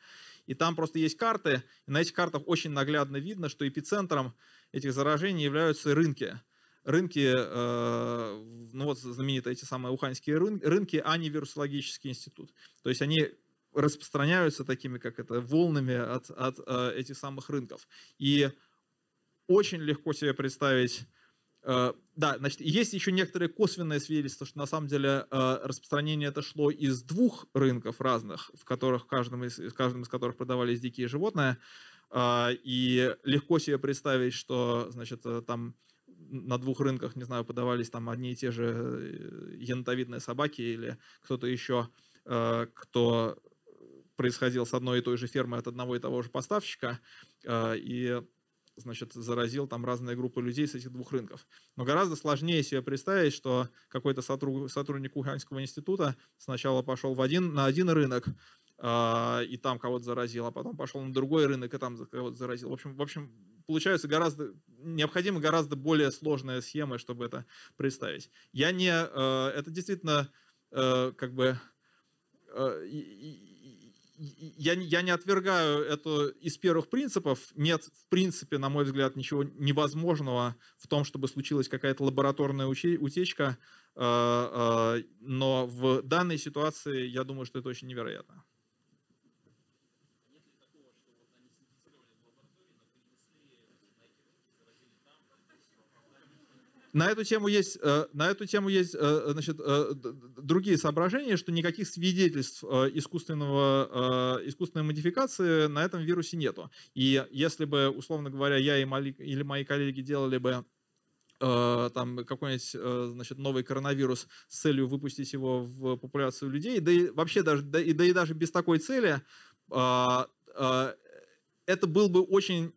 И там просто есть карты, и на этих картах очень наглядно видно, что эпицентром этих заражений являются рынки. Рынки, э, ну вот знаменитые эти самые уханьские рын- рынки, а не вирусологический институт. То есть они распространяются такими, как это, волнами от, от э, этих самых рынков. И очень легко себе представить Да, значит, есть еще некоторые косвенные свидетельства, что на самом деле э, распространение это шло из двух рынков разных, в которых каждым из, в каждом из которых продавались дикие животные. А, И легко себе представить, что, значит, э, там на двух рынках, не знаю, подавались там одни и те же э, енотовидные собаки или кто-то еще, э, кто происходил с одной и той же фермы от одного и того же поставщика. Э, И значит, заразил там разные группы людей с этих двух рынков. Но гораздо сложнее себе представить, что какой-то сотру- сотрудник Уханьского института сначала пошел в один, на один рынок, а, и там кого-то заразил, а потом пошел на другой рынок и там кого-то заразил. В общем, в общем, получается гораздо, необходимы гораздо более сложные схемы, чтобы это представить. Я не, э, это действительно э, как бы э, я, я не отвергаю это из первых принципов. Нет, в принципе, на мой взгляд, ничего невозможного в том, чтобы случилась какая-то лабораторная утечка. э, э, Но в данной ситуации я думаю, что это очень невероятно. На эту тему есть, э, на эту тему есть э, значит, э, другие соображения, что никаких свидетельств искусственного, искусственной модификации на этом вирусе нету. И если бы, условно говоря, я или мои коллеги делали бы там какой-нибудь значит, новый коронавирус с целью выпустить его в популяцию людей, да и вообще даже, да и, да и даже без такой цели, это был бы очень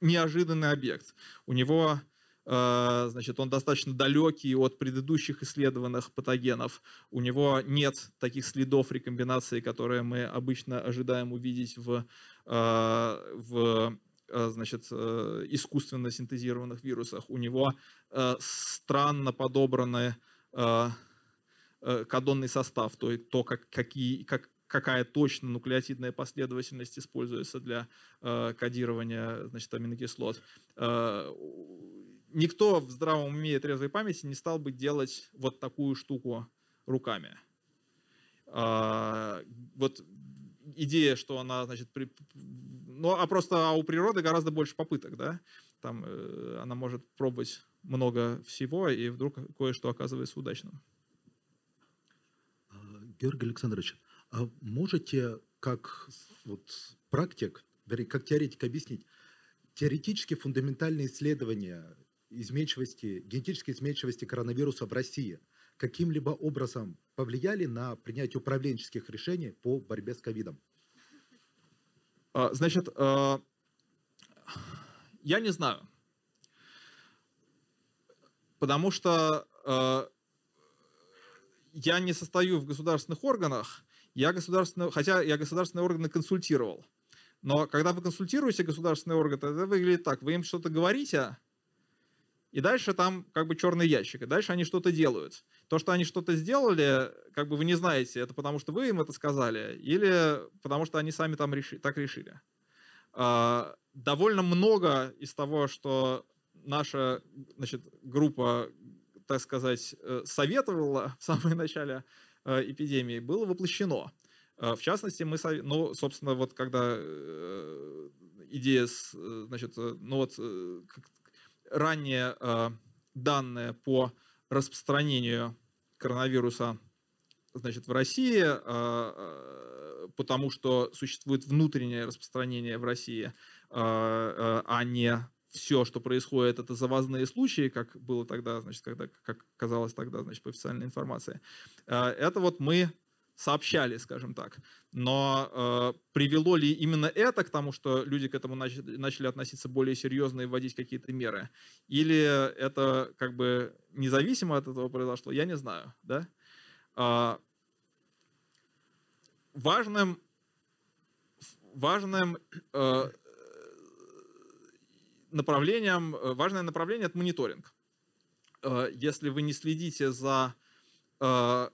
неожиданный объект. У него значит, он достаточно далекий от предыдущих исследованных патогенов. У него нет таких следов рекомбинации, которые мы обычно ожидаем увидеть в, э, в э, значит, э, искусственно синтезированных вирусах. У него э, странно подобраны э, кадонный состав, то, есть то как, какие, как, какая точно нуклеотидная последовательность используется для э, кодирования значит, аминокислот. Э, никто в здравом уме и трезвой памяти не стал бы делать вот такую штуку руками. А, вот идея, что она, значит, при... ну, а просто а у природы гораздо больше попыток, да, там э, она может пробовать много всего, и вдруг кое-что оказывается удачным. А, Георгий Александрович, А можете, как вот практик, как теоретик объяснить, теоретически фундаментальные исследования изменчивости, генетической изменчивости коронавируса в России каким-либо образом повлияли на принятие управленческих решений по борьбе с ковидом? А, Значит, а, я не знаю. Потому что а, я не состою в государственных органах, я государственные, хотя я государственные органы консультировал. Но когда вы консультируете государственные органы, это выглядит так. Вы им что-то говорите, и дальше там как бы черный ящик, и дальше они что-то делают. То, что они что-то сделали, как бы вы не знаете, это потому что вы им это сказали, или потому что они сами там реши, так решили. А, довольно много из того, что наша значит, группа, так сказать, э, советовала в самом начале э, эпидемии, было воплощено. Э, В частности, мы, ну, собственно, вот когда идея, значит, ну вот ранние э, данные по распространению коронавируса, значит, в России, э, э, потому что существует внутреннее распространение в России, э, э, а не все, что происходит, это завозные случаи, как было тогда, значит, когда, как казалось тогда, значит, по официальной информации. Э, Это вот мы сообщали, скажем так. Но э, привело ли именно это к тому, что люди к этому начали, начали относиться более серьезно и вводить какие-то меры? Или это как бы независимо от этого произошло? Я не знаю. Да? А, важным, важным э, направлением, э, важное направление – это мониторинг. Э, Если вы не следите за э,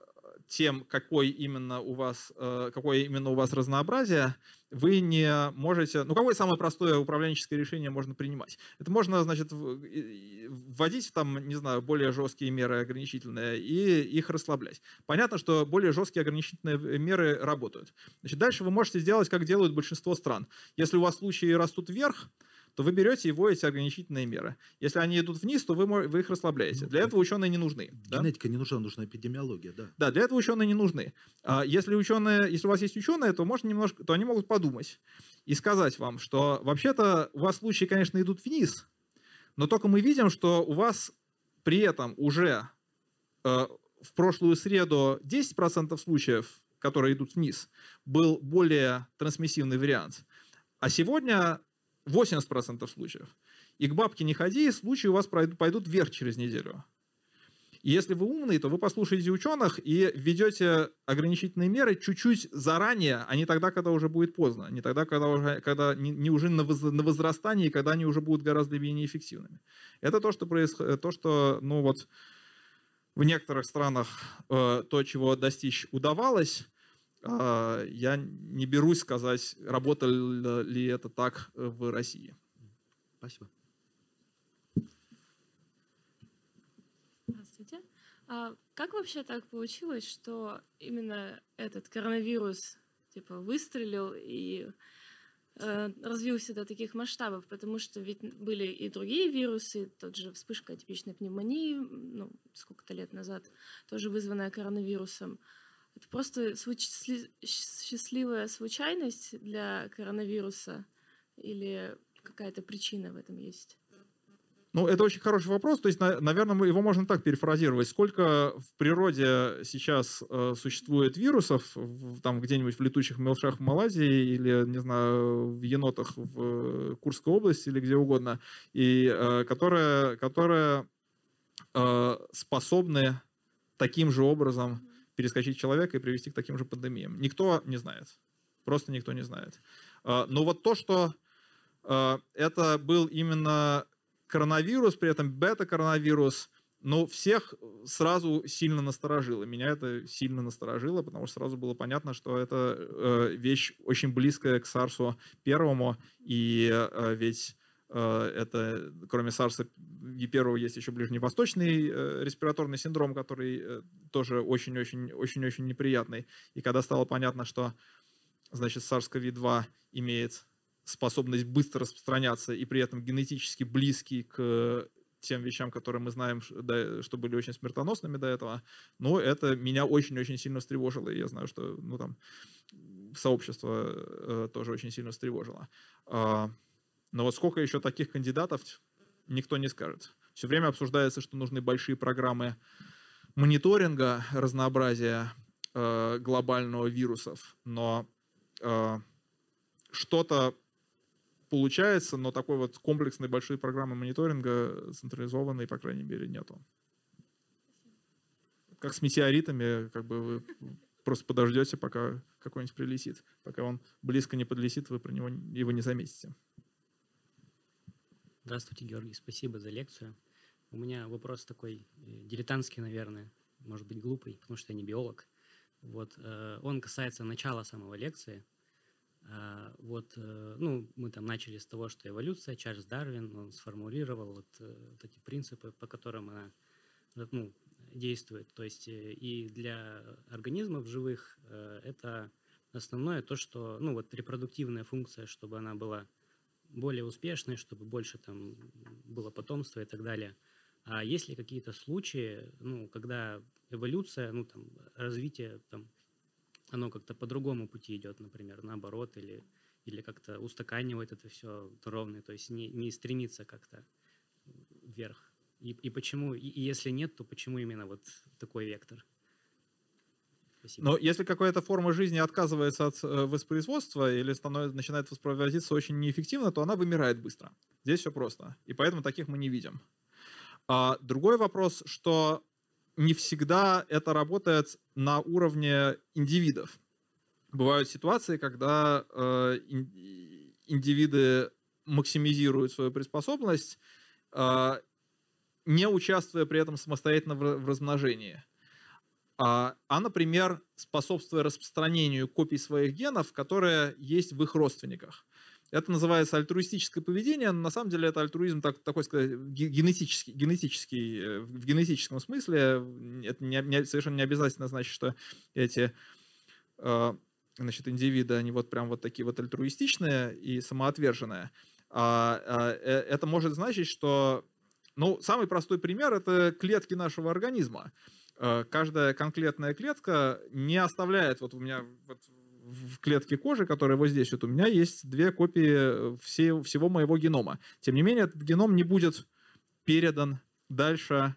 тем, какой именно у вас, э, какое именно у вас разнообразие, вы не можете... Ну, какое самое простое управленческое решение можно принимать? Это можно, значит, вводить там, не знаю, более жесткие меры ограничительные и их расслаблять. Понятно, что более жесткие ограничительные меры работают. Значит, дальше вы можете сделать, как делают большинство стран. Если у вас случаи растут вверх, то вы берете и вводите ограничительные меры. Если они идут вниз, то вы, вы их расслабляете. Ну, Для этого ученые не нужны. да? Генетика не нужна, нужна эпидемиология, да. Да, для этого ученые не нужны. А Если ученые, если у вас есть ученые, то можно немножко, то они могут подумать и сказать вам, что вообще-то у вас случаи, конечно, идут вниз, но только мы видим, что у вас при этом уже э, в прошлую среду 10% случаев, которые идут вниз, был более трансмиссивный вариант, а сегодня 80% случаев. И к бабке не ходи, случаи у вас пойдут вверх через неделю. И если вы умный, то вы послушаете ученых и введете ограничительные меры чуть-чуть заранее, а не тогда, когда уже будет поздно, не тогда, когда уже когда не, уже на, воз- на возрастании, когда они уже будут гораздо менее эффективными. Это то, что происходит, то, что, ну вот, в некоторых странах э, то, чего достичь удавалось, э, я не берусь сказать, работало ли это так э, в России. Спасибо. Здравствуйте. А как вообще так получилось, что именно этот коронавирус типа выстрелил и э, развился до таких масштабов? Потому что ведь были и другие вирусы, тот же вспышка атипичной пневмонии, ну, сколько-то лет назад, тоже вызванная коронавирусом. Это просто счастливая случайность для коронавируса или какая-то причина в этом есть? Ну, это очень хороший вопрос. То есть, на- наверное, его можно так перефразировать. Сколько в природе сейчас э, существует вирусов, в- там где-нибудь в летучих мелшах в Малайзии или, не знаю, в енотах в э, Курской области или где угодно, и э, которые, которые э, способны таким же образом перескочить человека и привести к таким же пандемиям. Никто не знает. Просто никто не знает. Э, Но вот то, что э, это был именно коронавирус, при этом бета-коронавирус, но всех сразу сильно насторожило. Меня это сильно насторожило, потому что сразу было понятно, что это э, вещь очень близкая к SARS первому, и э, ведь это, кроме SARS и первого, есть еще ближневосточный э, респираторный синдром, который э, тоже очень-очень-очень-очень неприятный. И когда стало понятно, что значит, SARS-CoV-2 имеет способность быстро распространяться и при этом генетически близкий к тем вещам, которые мы знаем, что были очень смертоносными до этого, но это меня очень-очень сильно встревожило, и я знаю, что ну, там, сообщество э, тоже очень сильно встревожило. Но вот сколько еще таких кандидатов, никто не скажет. Все время обсуждается, что нужны большие программы мониторинга разнообразия э, глобального вирусов, но э, что-то получается, но такой вот комплексной большой программы мониторинга централизованной, по крайней мере, нету. Как с метеоритами, как бы вы просто подождете, пока какой-нибудь прилетит. Пока он близко не подлетит, вы про него его не заметите. Здравствуйте, Георгий. Спасибо за лекцию. У меня вопрос такой э, дилетантский, наверное, может быть глупый, потому что я не биолог. Вот, э, он касается начала самого лекции. А, вот, э, ну, мы там начали с того, что эволюция, Чарльз Дарвин, он сформулировал вот, вот эти принципы, по которым она ну, действует. То есть и для организмов живых это основное то, что, ну, вот репродуктивная функция, чтобы она была более успешной, чтобы больше там было потомства и так далее. А есть ли какие-то случаи, ну, когда эволюция, ну, там, развитие там, оно как-то по другому пути идет, например, наоборот, или, или как-то устаканивает это все ровно, то есть не, не стремится как-то вверх. И, и почему, и, и если нет, то почему именно вот такой вектор? Спасибо. Но если какая-то форма жизни отказывается от э, воспроизводства или становится, начинает воспроизводиться очень неэффективно, то она вымирает быстро. Здесь все просто. И поэтому таких мы не видим. А другой вопрос, что не всегда это работает на уровне индивидов. Бывают ситуации, когда э, индивиды максимизируют свою приспособленность, э, не участвуя при этом самостоятельно в, в размножении. А, а, например, способствуя распространению копий своих генов, которые есть в их родственниках. Это называется альтруистическое поведение, но на самом деле это альтруизм, так, такой сказать, генетический, генетический, э, в генетическом смысле. Это не, не, совершенно не обязательно значит, что эти э, значит, индивиды, они вот прям вот такие вот альтруистичные и самоотверженные. А, а, э, это может значить, что, ну, самый простой пример – это клетки нашего организма. Каждая конкретная клетка не оставляет, вот у меня вот в клетке кожи, которая вот здесь, вот у меня есть две копии все, всего моего генома. Тем не менее, этот геном не будет передан дальше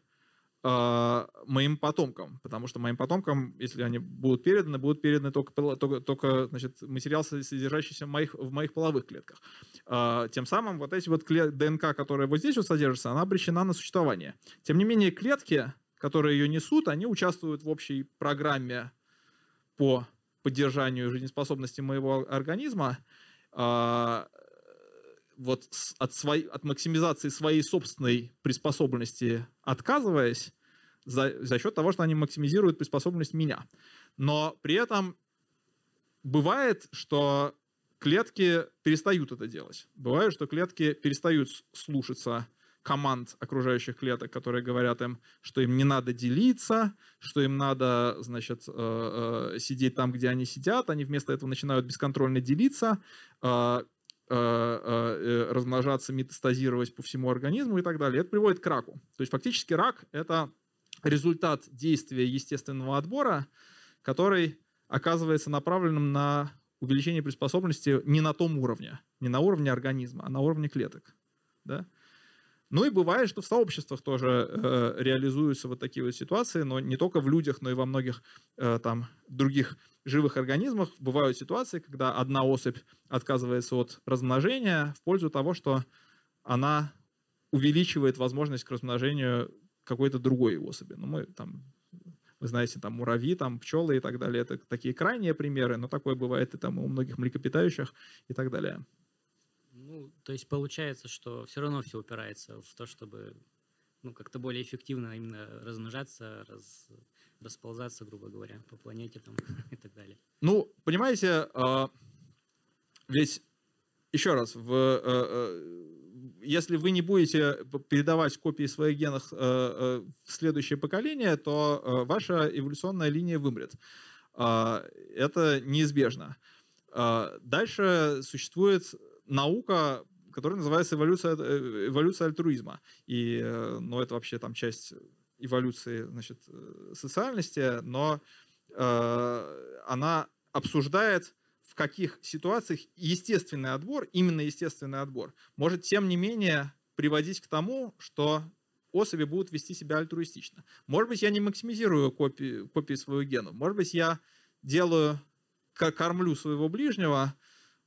э, моим потомкам, потому что моим потомкам, если они будут переданы, будут переданы только, только, только значит, материал, содержащийся в моих, в моих половых клетках. Э, тем самым вот эти вот клет, ДНК, которая вот здесь вот содержится, она обречена на существование. Тем не менее, клетки, которые ее несут, они участвуют в общей программе по поддержанию жизнеспособности моего организма, а, вот от, своей, от максимизации своей собственной приспособленности отказываясь, за, за счет того, что они максимизируют приспособленность меня. Но при этом бывает, что клетки перестают это делать. Бывает, что клетки перестают слушаться команд окружающих клеток, которые говорят им, что им не надо делиться, что им надо, значит, э, э, сидеть там, где они сидят. Они вместо этого начинают бесконтрольно делиться, э, размножаться, метастазировать по всему организму и так далее. Это приводит к раку. То есть фактически рак – это результат действия естественного отбора, который оказывается направленным на увеличение приспособленности не на том уровне, не на уровне организма, а на уровне клеток. Да? Ну и бывает, что в сообществах тоже э, реализуются вот такие вот ситуации, но не только в людях, но и во многих э, там других живых организмах бывают ситуации, когда одна особь отказывается от размножения в пользу того, что она увеличивает возможность к размножению какой-то другой особи. Ну, мы там, вы знаете, там муравьи, там пчелы и так далее. Это такие крайние примеры, но такое бывает и там у многих млекопитающих и так далее. Ну, то есть получается, что все равно все упирается в то, чтобы ну, как-то более эффективно именно размножаться, раз, расползаться, грубо говоря, по планете там *laughs* и так далее. Ну, понимаете, а, ведь еще раз, в, э, э, если вы не будете передавать копии своих генов э, в следующее поколение, то ваша эволюционная линия вымрет. А, это неизбежно. А, дальше существует наука, который называется эволюция, э, эволюция альтруизма. И, э, ну, это вообще там часть эволюции значит, э, социальности, но э, она обсуждает в каких ситуациях естественный отбор, именно естественный отбор, может тем не менее приводить к тому, что особи будут вести себя альтруистично. Может быть, я не максимизирую копии, копии своего гена, может быть, я делаю, кормлю своего ближнего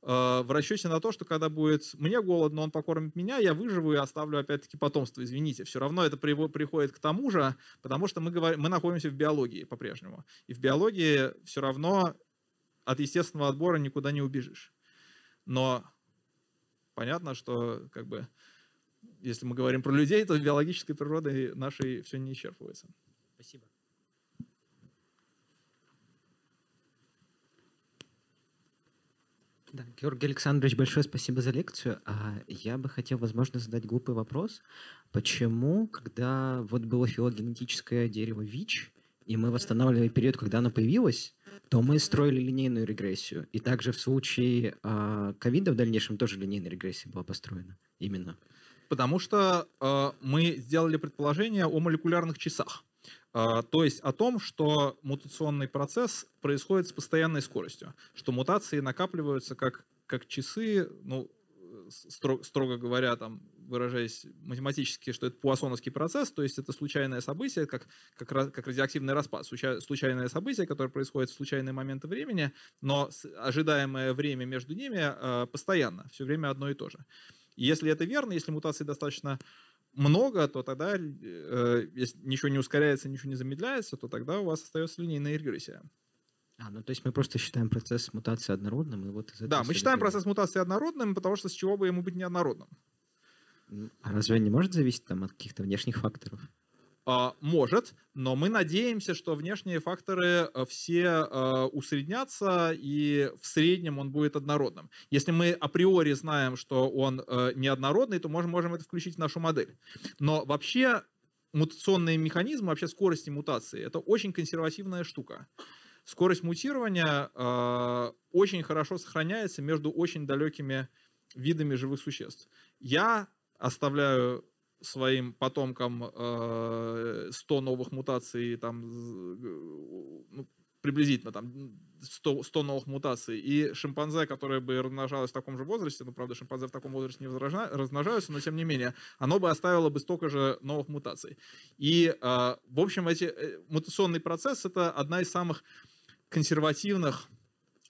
в расчете на то, что когда будет мне голодно, он покормит меня, я выживу и оставлю опять-таки потомство. Извините, все равно это приходит к тому же, потому что мы, говорим, мы находимся в биологии по-прежнему. И в биологии все равно от естественного отбора никуда не убежишь. Но понятно, что как бы если мы говорим про людей, то биологической природой нашей все не исчерпывается. Спасибо. Да, Георгий Александрович, большое спасибо за лекцию. А я бы хотел, возможно, задать глупый вопрос. Почему, когда вот было филогенетическое дерево ВИЧ, и мы восстанавливали период, когда оно появилось, то мы строили линейную регрессию. И также в случае а, ковида а, в дальнейшем тоже линейная регрессия была построена. Именно. Потому что э, мы сделали предположение о молекулярных часах. Э, то есть о том, что мутационный процесс происходит с постоянной скоростью. Что мутации накапливаются как, как часы, ну, строго, строго говоря, там, выражаясь математически, что это пуассоновский процесс, то есть это случайное событие, как, как, как радиоактивный распад, случайное событие, которое происходит в случайные моменты времени, но ожидаемое время между ними э, постоянно, все время одно и то же. Если это верно, если мутаций достаточно много, то тогда, э, если ничего не ускоряется, ничего не замедляется, то тогда у вас остается линейная регрессия. А, ну то есть мы просто считаем процесс мутации однородным, и вот из этого... Да, мы считаем процесс мутации однородным, потому что с чего бы ему быть неоднородным? А разве он не может зависеть там, от каких-то внешних факторов? А, может, но мы надеемся, что внешние факторы э, все э, усреднятся, и в среднем он будет однородным. Если мы априори знаем, что он э, неоднородный, то можем, можем это включить в нашу модель. Но вообще мутационные механизмы, вообще скорости мутации, это очень консервативная штука. Скорость мутирования очень хорошо сохраняется между очень далекими видами живых существ. Я оставляю своим потомкам 100 э, новых мутаций, там, ну, приблизительно там 100, 100 новых мутаций, и шимпанзе, которое бы размножалось в таком же возрасте, ну, правда, шимпанзе в таком возрасте не размножаются, но тем не менее, оно бы оставило бы столько же новых мутаций. И, э, в общем, эти, э, мутационный процесс — это одна из самых консервативных,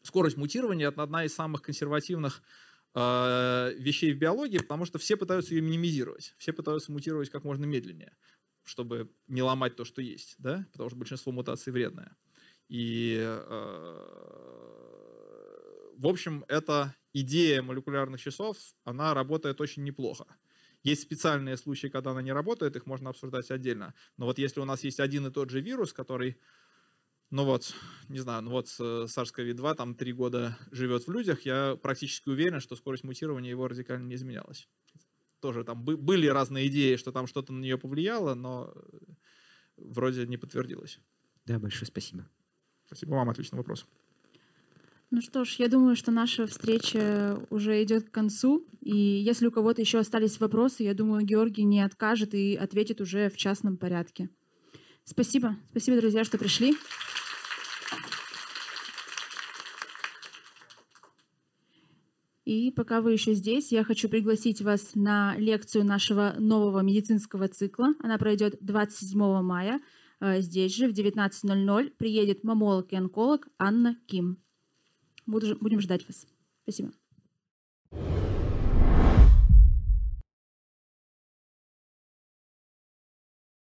скорость мутирования — это одна из самых консервативных э, вещей в биологии, потому что все пытаются ее минимизировать, все пытаются мутировать как можно медленнее, чтобы не ломать то, что есть, да? потому что большинство мутаций вредное. И, э, в общем, эта идея молекулярных часов, она работает очень неплохо. Есть специальные случаи, когда она не работает, их можно обсуждать отдельно. Но вот если у нас есть один и тот же вирус, который ну вот, не знаю, ну вот SARS-CoV-2 там три года живет в людях, я практически уверен, что скорость мутирования его радикально не изменялась. Тоже там были разные идеи, что там что-то на нее повлияло, но вроде не подтвердилось. Да, большое спасибо. Спасибо вам, отличный вопрос. Ну что ж, я думаю, что наша встреча уже идет к концу. И если у кого-то еще остались вопросы, я думаю, Георгий не откажет и ответит уже в частном порядке. Спасибо. Спасибо, друзья, что пришли. И пока вы еще здесь, я хочу пригласить вас на лекцию нашего нового медицинского цикла. Она пройдет 27 мая. Э, здесь же в 19.00 приедет мамолог и онколог Анна Ким. Будем ждать вас. Спасибо.